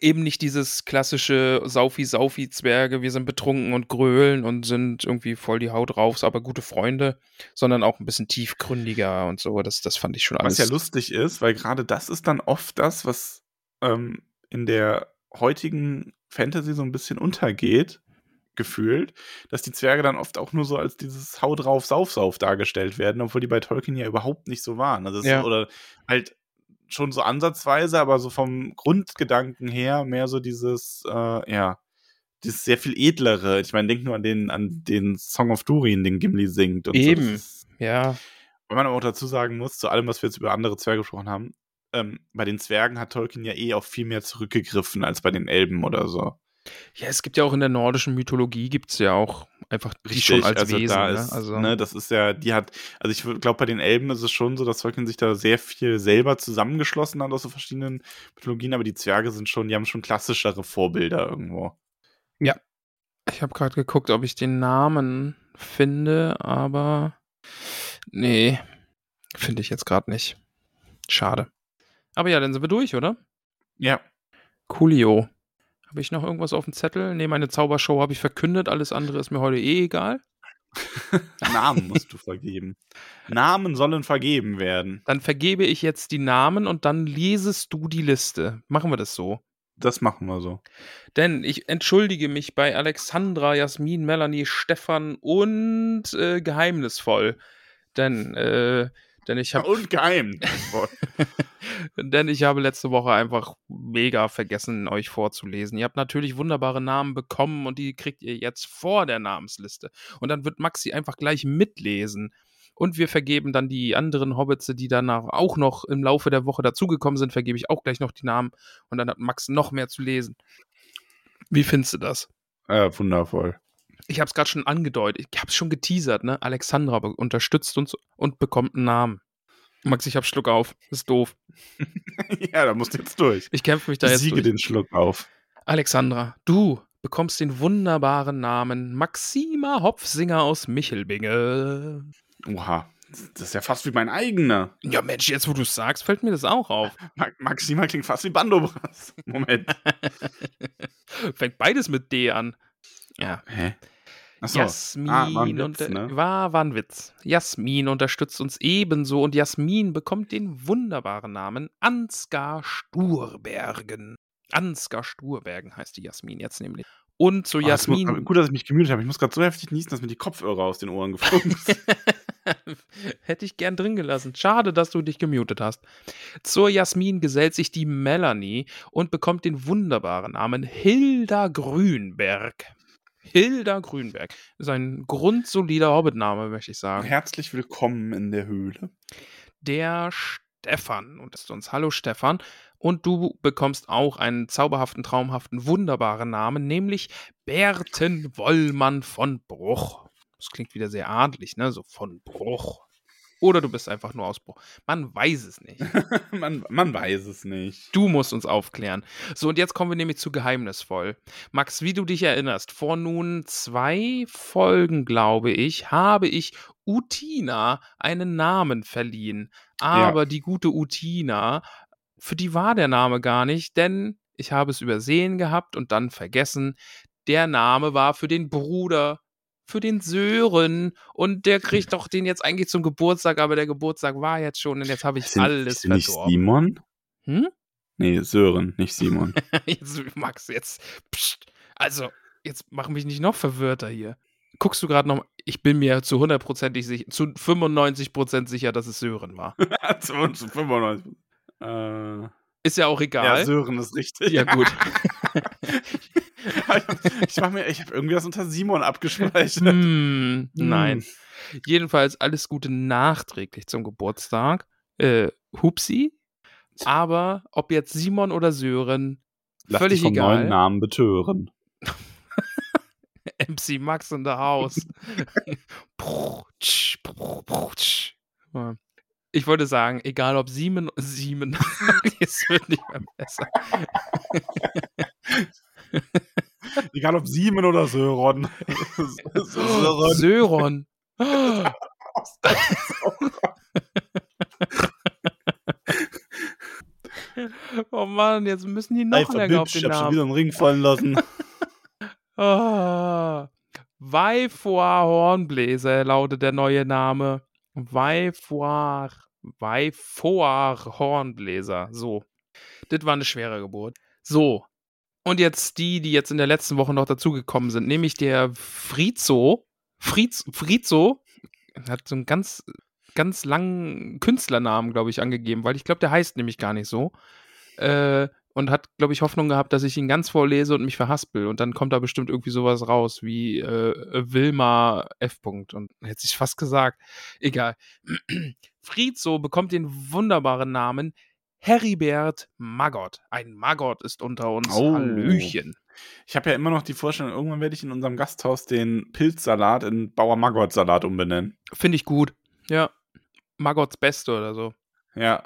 Eben nicht dieses klassische Saufi-Saufi-Zwerge, wir sind betrunken und grölen und sind irgendwie voll die Haut raus, aber gute Freunde, sondern auch ein bisschen tiefgründiger und so. Das, das fand ich schon alles. Was ja lustig ist, weil gerade das ist dann oft das, was ähm, in der heutigen Fantasy so ein bisschen untergeht, gefühlt, dass die Zwerge dann oft auch nur so als dieses Hau drauf, Sauf, Sauf dargestellt werden, obwohl die bei Tolkien ja überhaupt nicht so waren. Also Ja. ist, oder halt schon so ansatzweise, aber so vom Grundgedanken her mehr so dieses, äh, ja, dieses sehr viel edlere. Ich meine, denk nur an den, an den Song of Durin, den Gimli singt. Und Eben. So. Das ja, weil man aber auch dazu sagen muss, zu allem, was wir jetzt über andere Zwerge gesprochen haben, ähm, bei den Zwergen hat Tolkien ja eh auf viel mehr zurückgegriffen als bei den Elben oder so. Ja, es gibt ja auch in der nordischen Mythologie gibt es ja auch einfach die schon als also Wesen. da ne? ist, also, ne, das ist ja, die hat, also ich glaube, bei den Elben ist es schon so, dass Tolkien sich da sehr viel selber zusammengeschlossen hat aus so verschiedenen Mythologien, aber die Zwerge sind schon, die haben schon klassischere Vorbilder irgendwo. Ich habe gerade geguckt, ob ich den Namen finde, aber nee, finde ich jetzt gerade nicht. Schade. Aber ja, dann sind wir durch, oder? Ja. Coolio. Habe ich noch irgendwas auf dem Zettel? Nee, meine Zaubershow habe ich verkündet. Alles andere ist mir heute eh egal. Namen musst du vergeben. Namen sollen vergeben werden. Dann vergebe ich jetzt die Namen und dann lesest du die Liste. Machen wir das so. Das machen wir so. Denn ich entschuldige mich bei Alexandra, Jasmin, Melanie, Stefan und äh, geheimnisvoll. Denn, äh, denn ich habe Und geheim. denn ich habe letzte Woche einfach mega vergessen, euch vorzulesen. Ihr habt natürlich wunderbare Namen bekommen und die kriegt ihr jetzt vor der Namensliste. Und dann wird Maxi einfach gleich mitlesen. Und wir vergeben dann die anderen Hobbits, die danach auch noch im Laufe der Woche dazugekommen sind, vergebe ich auch gleich noch die Namen. Und dann hat Max noch mehr zu lesen. Wie findest du das? ja, wundervoll. Ich habe es gerade schon angedeutet. Ich habe es schon geteasert, ne? Alexandra unterstützt uns und bekommt einen Namen. Max, ich hab Schluck auf. Ist doof. ja, da musst du jetzt durch. Ich kämpfe mich da jetzt Siege durch. den Schluck auf. Alexandra, du bekommst den wunderbaren Namen Maxima Hopfsinger aus Michelbinge. Oha. Das ist ja fast wie mein eigener. Ja, Mensch, jetzt wo du es sagst, fällt mir das auch auf. Ma- Maxima klingt fast wie Bandobras. Moment. Fängt beides mit D an. Ja. Hä? Achso. Jasmin Ah, war ein Witz, ne? war, war ein Witz. Jasmin unterstützt uns ebenso und Jasmin bekommt den wunderbaren Namen Ansgar Sturbergen. Ansgar Sturbergen heißt die Jasmin jetzt nämlich. Und zu Oh, das Jasmin. aber gut, dass ich mich gemütet habe. Ich muss gerade so heftig niesen, dass mir die Kopfhörer aus den Ohren geflogen sind. Hätte ich gern drin gelassen. Schade, dass du dich gemutet hast. Zur Jasmin gesellt sich die Melanie und bekommt den wunderbaren Namen Hilda Grünberg. Hilda Grünberg ist ein grundsolider Hobbit-Name, möchte ich sagen. Herzlich willkommen in der Höhle. Der Stefan. Und das ist uns Hallo Stefan. Und du bekommst auch einen zauberhaften, traumhaften, wunderbaren Namen, nämlich Berten Wollmann von Bruch. Das klingt wieder sehr adelig, ne? So von Bruch. Oder du bist einfach nur aus Bruch. Man weiß es nicht. man, man weiß es nicht. Du musst uns aufklären. So, und jetzt kommen wir nämlich zu geheimnisvoll. Max, wie du dich erinnerst, vor nun zwei Folgen, glaube ich, habe ich Utina einen Namen verliehen. Aber die gute Utina, für die war der Name gar nicht, denn ich habe es übersehen gehabt und dann vergessen. Der Name war für den Bruder, für den Sören. Und der kriegt doch den jetzt eigentlich zum Geburtstag, aber der Geburtstag war jetzt schon und jetzt habe ich denn- alles denn nicht verdorben. Simon? Hm? Nee, Sören, nicht Simon. Jetzt, Max, jetzt. Psst, also, jetzt mach mich nicht noch verwirrter hier. Guckst du gerade noch? Ich bin mir zu hundertprozentig sicher, zu 95% sicher, dass es Sören war. zu uns, zu 95. Äh, Ist ja auch ja, egal. Sören ist richtig. Ja, gut. ich mach mir, ich habe irgendwie das unter Simon abgespeichert. hm, nein. Jedenfalls alles Gute nachträglich zum Geburtstag. Äh, Hupsi. Aber ob jetzt Simon oder Sören, Lass völlig dich vom egal. neuen Namen betören. MC Max in the house. Ich wollte sagen, egal ob Siemen, Siemen, es wird nicht mehr besser. Egal ob Simon oder Sören. Sören. Söron. oh Mann, jetzt müssen die noch Einfach länger auf den ich hab schon Namen. wieder einen Ring fallen lassen. Ah. Weifoir Hornbläser lautet der neue Name. Weifoir. Weifoir Hornbläser. So. Das war eine schwere Geburt. So. Und jetzt die, die jetzt in der letzten Woche noch dazugekommen sind, nämlich der Frizo. Friz, Frizo hat so einen ganz, ganz langen Künstlernamen, glaube ich, angegeben, weil ich glaube, der heißt nämlich gar nicht so. Äh, und hat, glaube ich, Hoffnung gehabt, dass ich ihn ganz vorlese und mich verhaspel. Und dann kommt da bestimmt irgendwie sowas raus wie äh, Wilma F. -Punkt. Und hätte ich fast gesagt. Egal. Frizo bekommt den wunderbaren Namen Heribert Maggot. Ein Maggot ist unter uns. Oh. Hallöchen. Ich habe ja immer noch die Vorstellung, irgendwann werde ich in unserem Gasthaus den Pilzsalat in Bauer Maggot Salat umbenennen. Finde ich gut. Ja. Maggots Beste oder so. Ja.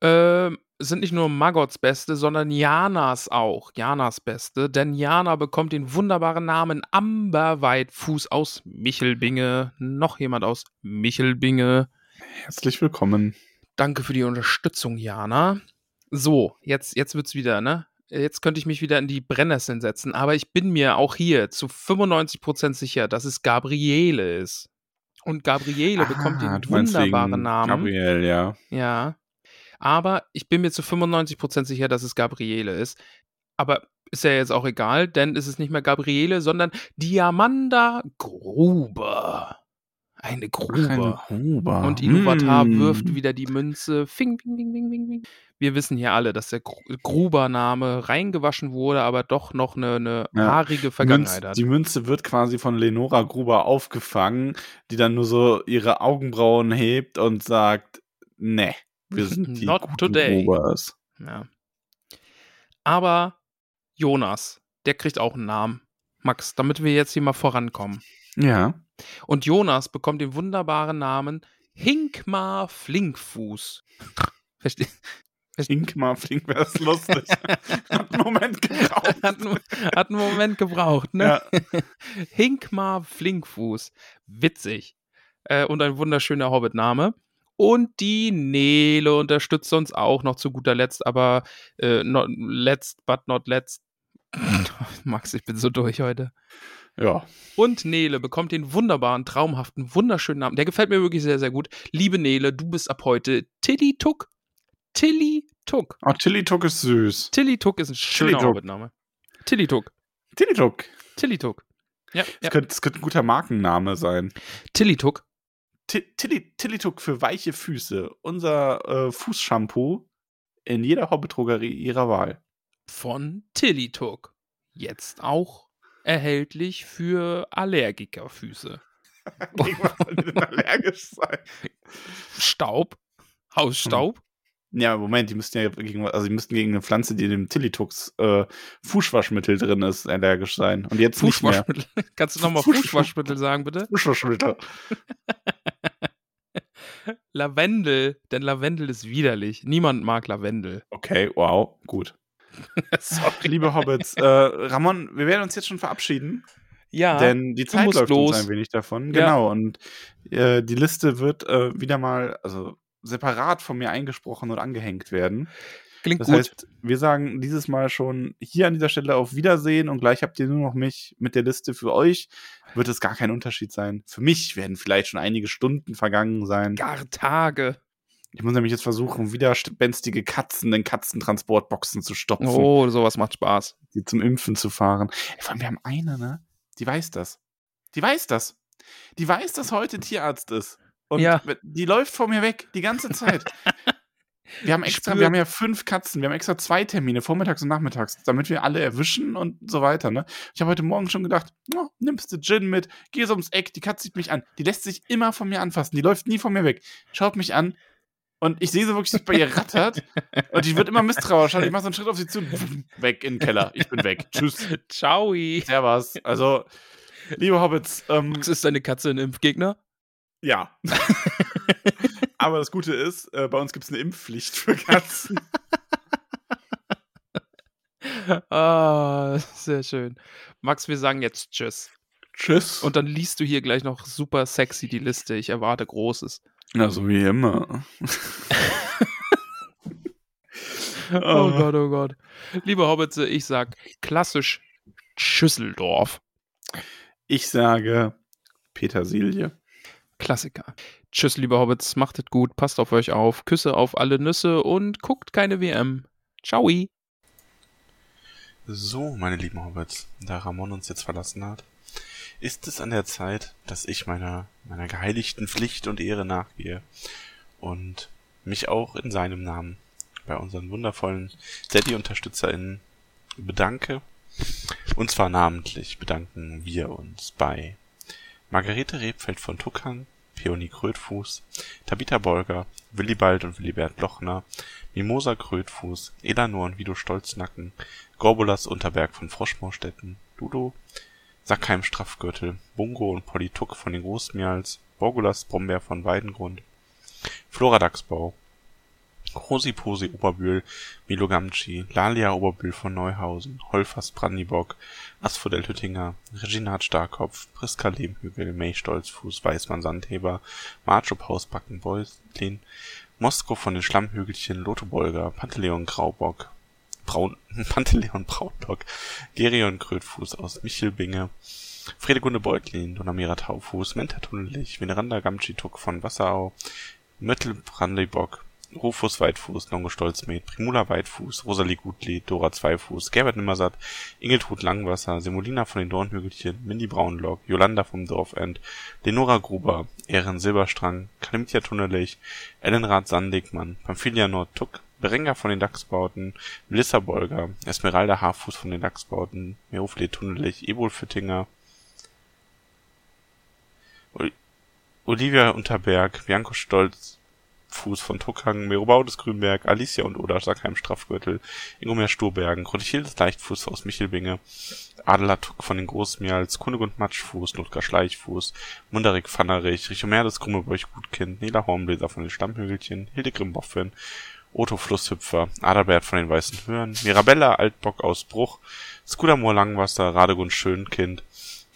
Ähm, sind nicht nur Magots Beste, sondern Janas auch. Janas Beste. Denn Jana bekommt den wunderbaren Namen Amberweitfuß aus Michelbinge. Noch jemand aus Michelbinge. Herzlich willkommen. Danke für die Unterstützung, Jana. So, jetzt, jetzt wird's wieder, ne? Jetzt könnte ich mich wieder in die Brennnesseln setzen, aber ich bin mir auch hier zu 95% sicher, dass es Gabriele ist. Und Gabriele bekommt Ah, den du meinst wunderbaren Namen. Gabriel, ja. Ja. Aber ich bin mir zu 95% sicher, dass es Gabriele ist. Aber ist ja jetzt auch egal, denn es ist nicht mehr Gabriele, sondern Diamanda Gruber. Eine Gruber. Ein Gruber. Und Iluvatar Hm. wirft wieder die Münze. Fing, fing, fing, fing, fing, fing. Wir wissen hier alle, dass der Gru- Gruber-Name reingewaschen wurde, aber doch noch eine, eine Ja. haarige Vergangenheit Münz, hat. Die Münze wird quasi von Lenora Gruber aufgefangen, die dann nur so ihre Augenbrauen hebt und sagt, ne, wir sind die Not today. Grubers. Ja. Aber Jonas, der kriegt auch einen Namen. Max, damit wir jetzt hier mal vorankommen. Ja. Und Jonas bekommt den wunderbaren Namen Hinkmar Flinkfuß. Versteh? Ingmar Flink wäre es lustig. Hat einen Moment gebraucht. Hat, einen- hat einen Moment gebraucht, ne? Ja. Hinkmar Flinkfuß. Witzig. Äh, und ein wunderschöner Hobbit-Name. Und die Nele unterstützt uns auch noch zu guter Letzt, aber äh, not, letzt but not letzt. Max, ich bin so durch heute. Ja. Und Nele bekommt den wunderbaren, traumhaften, wunderschönen Namen. Der gefällt mir wirklich sehr, sehr gut. Liebe Nele, du bist ab heute Tilly Tuck. Tilly Tuck. Oh, Tilly Tuck ist süß. Tilly Tuck ist ein schöner. Hobbit-Name. Tilly Tuck. Tilly Tuck. Tilly Tuck. Ja, Das, ja. könnte, das könnte ein guter Markenname sein. Tilly Tuck. Ti- Tilly, Tilly Tuck für weiche Füße. Unser äh, Fußshampoo in jeder Hobby-Drogerie ihrer Wahl. von Tilly Tuck. Jetzt auch erhältlich für Allergikerfüße. Gegen was soll die denn allergisch sein? Staub, Hausstaub, Ja, Moment, die müssten ja gegen, also die müssten gegen eine Pflanze, die in dem Tillitux äh, Fußwaschmittel drin ist, allergisch sein. Und jetzt nicht mehr. Fußwaschmittel. Kannst du nochmal Fuß- Fußwaschmittel sagen, bitte? Fußwaschmittel. Lavendel, denn Lavendel ist widerlich. Niemand mag Lavendel. Okay, wow, gut. Liebe Hobbits, äh, Ramon, wir werden uns jetzt schon verabschieden, Ja, denn die Zeit läuft los. uns ein wenig davon. Ja. Genau, und äh, die Liste wird äh, wieder mal, also separat von mir eingesprochen und angehängt werden. klingt Das gut. heißt, wir sagen dieses Mal schon hier an dieser Stelle auf Wiedersehen und gleich habt ihr nur noch mich mit der Liste. Für euch wird es gar kein Unterschied sein. Für mich werden vielleicht schon einige Stunden vergangen sein. Gar Tage. Ich muss nämlich jetzt versuchen, widerspenstige Katzen in Katzentransportboxen zu stopfen, Oh, sowas macht Spaß. die zum Impfen zu fahren. Vor allem, wir haben eine, ne? Die weiß das. Die weiß das. Die weiß, dass heute Tierarzt ist. Und Ja. die läuft vor mir weg, die ganze Zeit. Wir haben extra, spür- wir haben ja fünf Katzen, wir haben extra zwei Termine, vormittags und nachmittags, damit wir alle erwischen und so weiter, ne? Ich habe heute Morgen schon gedacht, oh, nimmst du Gin mit, geh so ums Eck, die Katze sieht mich an. Die lässt sich immer von mir anfassen, die läuft nie von mir weg. Schaut mich an und ich sehe so wirklich, dass bei ihr rattert und die wird immer misstrauischer. Ich mache so einen Schritt auf sie zu, weg in den Keller. Ich bin weg. Tschüss. Ciao. Servus. Also, liebe Hobbits, ähm, Max, ist deine Katze ein Impfgegner? ja. Aber das Gute ist, äh, bei uns gibt es eine Impfpflicht für Katzen. Ah, sehr schön. Max, wir sagen jetzt Tschüss. Tschüss. Und dann liest du hier gleich noch super sexy die Liste. Ich erwarte Großes. Na, so wie immer. Oh Gott, oh Gott. Liebe Hobbits, ich sag klassisch Schüsseldorf. Ich sage Petersilie. Klassiker. Tschüss, liebe Hobbits, macht es gut, passt auf euch auf, Küsse auf alle Nüsse und guckt keine WM. Ciao. So, meine lieben Hobbits, da Ramon uns jetzt verlassen hat, ist es an der Zeit, dass ich meiner, meiner geheiligten Pflicht und Ehre nachgehe und mich auch in seinem Namen bei unseren wundervollen Steady-UnterstützerInnen bedanke. Und zwar namentlich bedanken wir uns bei Margarete Rebfeld von Tuckern, Peony Krötfuß, Tabitha Bolger, Willibald und Willibert Lochner, Mimosa Krötfuß, Elanor und Vido Stolznacken, Gorbulas Unterberg von Froschmaustetten, Dudo, Sackheim Straffgürtel, Bungo und Polituck von den Großmials, Borgulas Brombeer von Weidengrund, Flora Dachsbau, Rosi Posi Oberbühl, Milo Gamci, Lalia Oberbühl von Neuhausen, Holfers Brandibock, Asphodel Hüttinger, Reginat Starkopf, Priska Lehmhügel, May Stolzfuß, Weißmann Sandheber, Marjo Pausbacken Beuslin, Mosko von den Schlammhügelchen, Lotho Bolger, Panteleon Graubock, Braun, Panteleon Braunbock, Gerion Krötfuß aus Michelbinge, Fredegunde Beutlin, Donamira Taufuß, Menta Tunnelich, Veneranda Gamtschituk von Wasserau, Möttel Brandibock, Rufus Weitfuß, Longo Stolzmet, Primula Weitfuß, Rosalie Gutlied, Dora Zweifuß, Gerbert Nimmersatt, Ingeltrud Langwasser, Semolina von den Dornhügelchen, Mindy Braunlock, Jolanda vom Dorfend, Lenora Gruber, Ehren Silberstrang, Kalamitia Tunnelich, Ellenrad Sandigmann, Pamphilia Nordtuck, Berenga von den Dachsbauten, Melissa Bolger, Esmeralda Haarfuß von den Dachsbauten, Merofle Tunnelich, Ebol Füttinger, Olivia Unterberg, Bianco Stolz, Fuß von Tuckang, Merobaudes Grünberg, Alicia und Oda Sackheim Strafgürtel, Ingomer Sturbergen, Grotechildes Leichtfuß aus Michelbinge, Adela Tuck von den Großmials, Kunigund Matschfuß, Notgar Schleichfuß, Munderik Pfannerich, Richomerdes Grummelbeuch Gutkind, Nela Hornbläser von den Stammhügelchen, Hildegrim Boffin, Otto Flusshüpfer, Adalbert von den Weißen Hören, Mirabella Altbock aus Bruch, Skudamor Langwasser, Radegund Schönkind,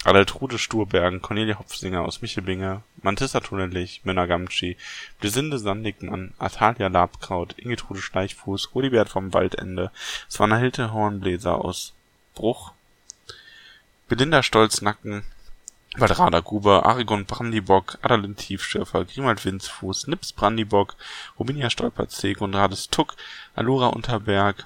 Adaltrude Sturbergen, Cornelia Hopfsinger aus Michelbinge, Mantissa Tunnelich, Mönner Gamtschi, Blisinde Sandigmann, Atalia Labkraut, Ingetrude Schleichfuß, Rudibert vom Waldende, Swanna Hilte Hornbläser aus Bruch, Belinda Stolznacken, Waldrada Gruber, Arigon Brandibock, Adalin Tiefschürfer, Grimald Winzfuß, Nips Brandibock, Rubinia Stolperzeg und Rades Tuck, Alura Unterberg,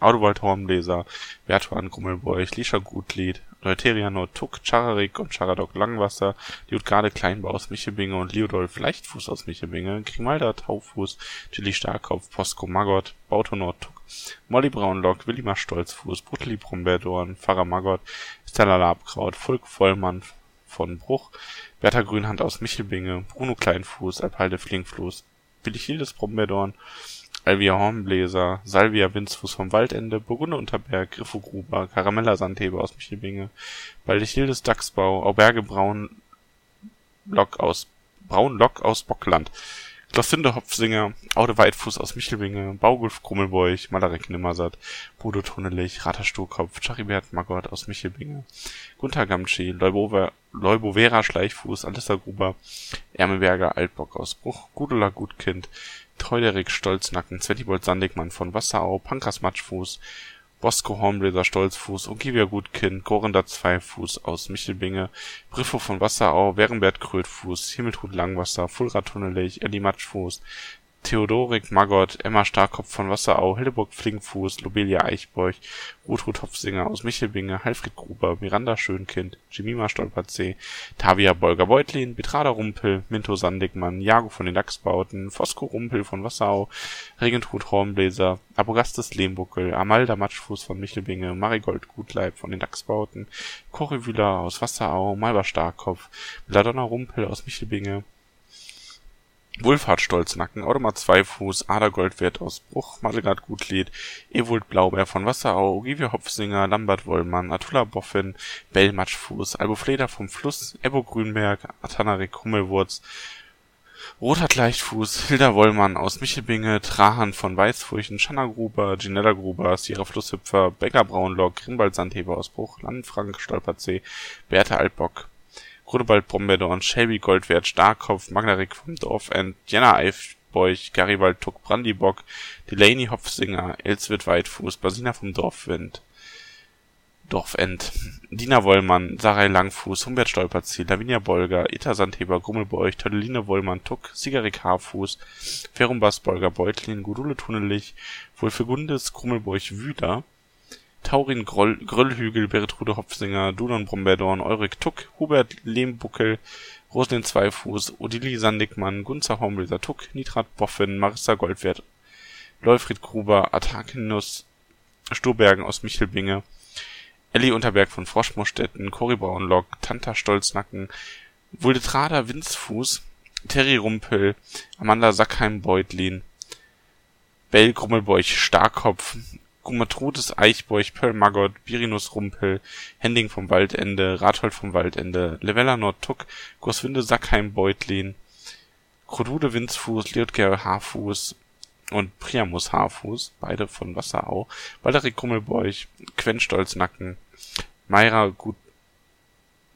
Audowald Hornbläser, Bertuan Grummelbeuch, Lisha Gutlied, Leuteria Nordtuck, Chararik und Charadok Langwasser, Liutgarde Kleinbau aus Michelbinge und Liodolf Leichtfuß aus Michelbinge, Grimalda Taufuß, Chili Starkopf, Posko Maggot, Bauto Nordtuck, Molly Braunlock, Willimar Stolzfuß, Brutli Brombeerdorn, Pfarrer Maggot, Stella Labkraut, Volk Vollmann von Bruch, Bertha Grünhand aus Michelbinge, Bruno Kleinfuß, Alpalde Flinkfluss, Willichildes Brombeerdorn, Alvia Hornbläser, Salvia Winzfuß vom Waldende, Burgunder Unterberg, Griffo Gruber, Karamella Sandheber aus Michelbinge, Baldechildes Dachsbau, Auberge Braun Lock aus Braunlock aus Bockland, Glosinde Hopfsinger, Aude Weitfuß aus Michelbinge, Baugulf Grummelbeuch, Malarek Nimmersatt, Bodo Tunnelich, Rater Sturkopf, Charibert Magott aus Michelbinge, Gunther Gamtschi, Leubovera Schleichfuß, Alissa Gruber, Ermeberger Altbock aus Bruch, Gudula Gutkind, Treuderik Stolznacken, Zwettibold Sandigmann von Wasserau, Pankras Matschfuß, Bosco Hornbläser Stolzfuß, Ogivia Gutkind, Gorenda Zweifuß aus Michelbinge, Briffo von Wasserau, Werenbert Krötfuß, Himmeltrud Langwasser, Fulra Tunnelich, Elli Matschfuß, Theodorik Magott, Emma Starkopf von Wasserau, Hildeburg Flinkfuß, Lobelia Eichbeuch, Rutrud Hopfsinger aus Michelbinge, Halfried Gruber, Miranda Schönkind, Jemima Stolperzee, Tavia Bolger Beutlin, Betrada Rumpel, Minto Sandigmann, Jago von den Dachsbauten, Fosco Rumpel von Wasserau, Regentrud Hornbläser, Abogastes Lehmbuckel, Amalda Matschfuß von Michelbinge, Marigold Gutleib von den Dachsbauten, Corrivüler aus Wasserau, Malber Starkopf, Belladonna Rumpel aus Michelbinge, Wulfhard Stolznacken, Audemar Zweifuß, Ada Goldwert aus Bruch, Madelgard Gutlied, Ewald Blaubeer von Wasserau, Ogivia Hopfsinger, Lambert Wollmann, Atula Boffin, Bell Matschfuß, Albo Fleder vom Fluss, Ebbo Grünberg, Atanarik Hummelwurz, Rothard Leichtfuß, Hilda Wollmann aus Michelbinge, Trahan von Weißfurchen, Schanna Gruber, Ginella Gruber, Sierra Flusshüpfer, Becker Braunlock, Grimbald Sandheber aus Bruch, Landfrank Stolperzee, Bertha Altbock, Grunewald Brombeerdorn, Shelby Goldwert, Starkopf, Magnarik vom Dorfend, Jenna Eifbeuch, Garibald Tuck Brandibock, Delaney Hopfsinger, Elswirt Weitfuß, Basina vom Dorfwind, Dorfend, Dina Wollmann, Sarai Langfuß, Humbert Stolperziel, Lavinia Bolger, Ita Sandheber, Grummelbeuch, Todeline Wollmann, Tuck, Sigarik Haarfuß, Ferumbas Bolger, Beutlin, Gudule Tunnelich, Wolfegundes, Grummelbeuch, Wüder, Taurin Groll, Gröllhügel, Beretrude Hopfsinger, Dudon Brombeerdorn, Eurik Tuck, Hubert Lehmbuckel, Roslin Zweifuß, Odili Sandigmann, Gunzer Hornbläser Tuck, Nitrat Boffin, Marissa Goldwert, Leufried Gruber, Atakinus Sturbergen aus Michelbinge, Elli Unterberg von Froschmostetten, Cory Braunlock, Tanta Stolznacken, Wuldetrader Winzfuß, Terry Rumpel, Amanda Sackheim-Beutlin, Bell Grummelbeuch Starkopf, Gumatrudes Eichbeuch, Pearl Maggot, Birinus Rumpel, Hending vom Waldende, Rathold vom Waldende, Levella Nordtuck, Goswinde Sackheim Beutlin, Krodude Winzfuß, Liotger Haarfuß, und Priamus Haarfuß, beide von Wasserau, Balderik Grummelbeuch, Quen Stolznacken, Meira Gut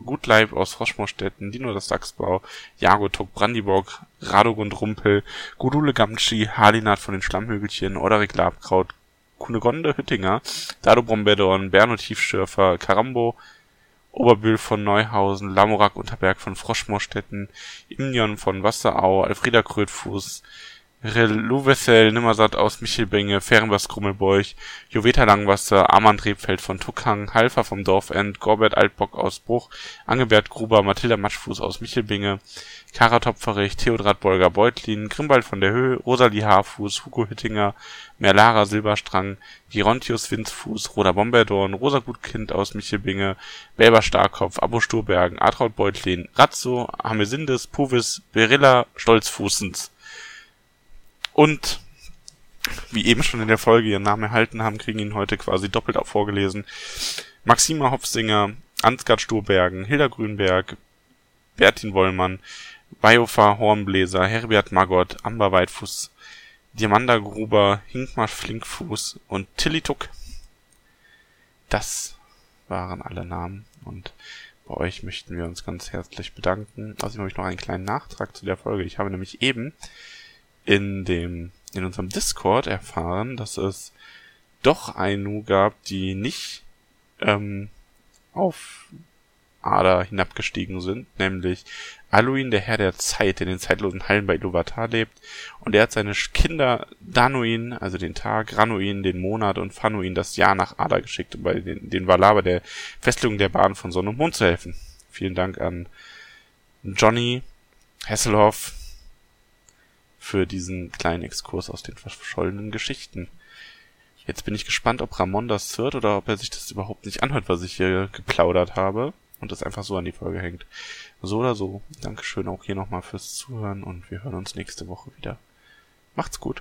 Gutleib aus Froschmorstetten, Dino das Dachsbau, Jago Tuck Brandiborg, Radogund Rumpel, Gudule Gamtschi, Halinat von den Schlammhügelchen, Oderik Labkraut, Kunegonde Hüttinger, Dado Brombedorn, Berno Tiefschürfer, Karambo, Oberbühl von Neuhausen, Lamorak Unterberg von Froschmorstetten, Imnion von Wasserau, Alfreda Krötfuß, Reluvessel Nimmersatt aus Michelbinge, Fehrenbas Krummelbeuch, Joveta Langwasser, Armand Rebfeld von Tuckhang, Halfer vom Dorfend, Gorbert Altbock aus Bruch, Angebert Gruber, Mathilda Matschfuß aus Michelbinge, Kara Topferich, Theodrat Bolger Beutlin, Grimbald von der Höhe, Rosalie Haarfuß, Hugo Hüttinger, Merlara Silberstrang, Gerontius Winzfuß, Roda Bomberdorn, Rosa Gutkind aus Michelbinge, Bäber Starkopf, Abo Sturbergen, Artraud Beutlin, Razzo, Hamesindes, Puvis, Berilla, Stolzfußens. Und wie eben schon in der Folge ihren Namen erhalten haben, kriegen ihn heute quasi doppelt auch vorgelesen. Maxima Hopfsinger, Ansgard Sturbergen, Hilda Grünberg, Bertin Wollmann, Biofa Hornbläser, Herbert Magott, Amber Weitfuß, Diamanda Gruber, Hinkmar Flinkfuß und Tilly Tuck. Das waren alle Namen und bei euch möchten wir uns ganz herzlich bedanken. Außerdem habe ich noch einen kleinen Nachtrag zu der Folge. Ich habe nämlich eben in dem, in unserem Discord erfahren, dass es doch eine gab, die nicht ähm, auf Ada hinabgestiegen sind, nämlich Aluin, der Herr der Zeit, der in den zeitlosen Hallen bei Iluvatar lebt, und er hat seine Kinder Danuin, also den Tag, Ranuin, den Monat und Fanuin das Jahr nach Ada geschickt, um bei den, den Valar der Festlegung der Bahn von Sonne und Mond zu helfen. Vielen Dank an Johnny Hasselhoff, für diesen kleinen Exkurs aus den verschollenen Geschichten. Jetzt bin ich gespannt, ob Ramon das hört oder ob er sich das überhaupt nicht anhört, was ich hier geplaudert habe und das einfach so an die Folge hängt. So oder so, Dankeschön auch hier nochmal fürs Zuhören und wir hören uns nächste Woche wieder. Macht's gut.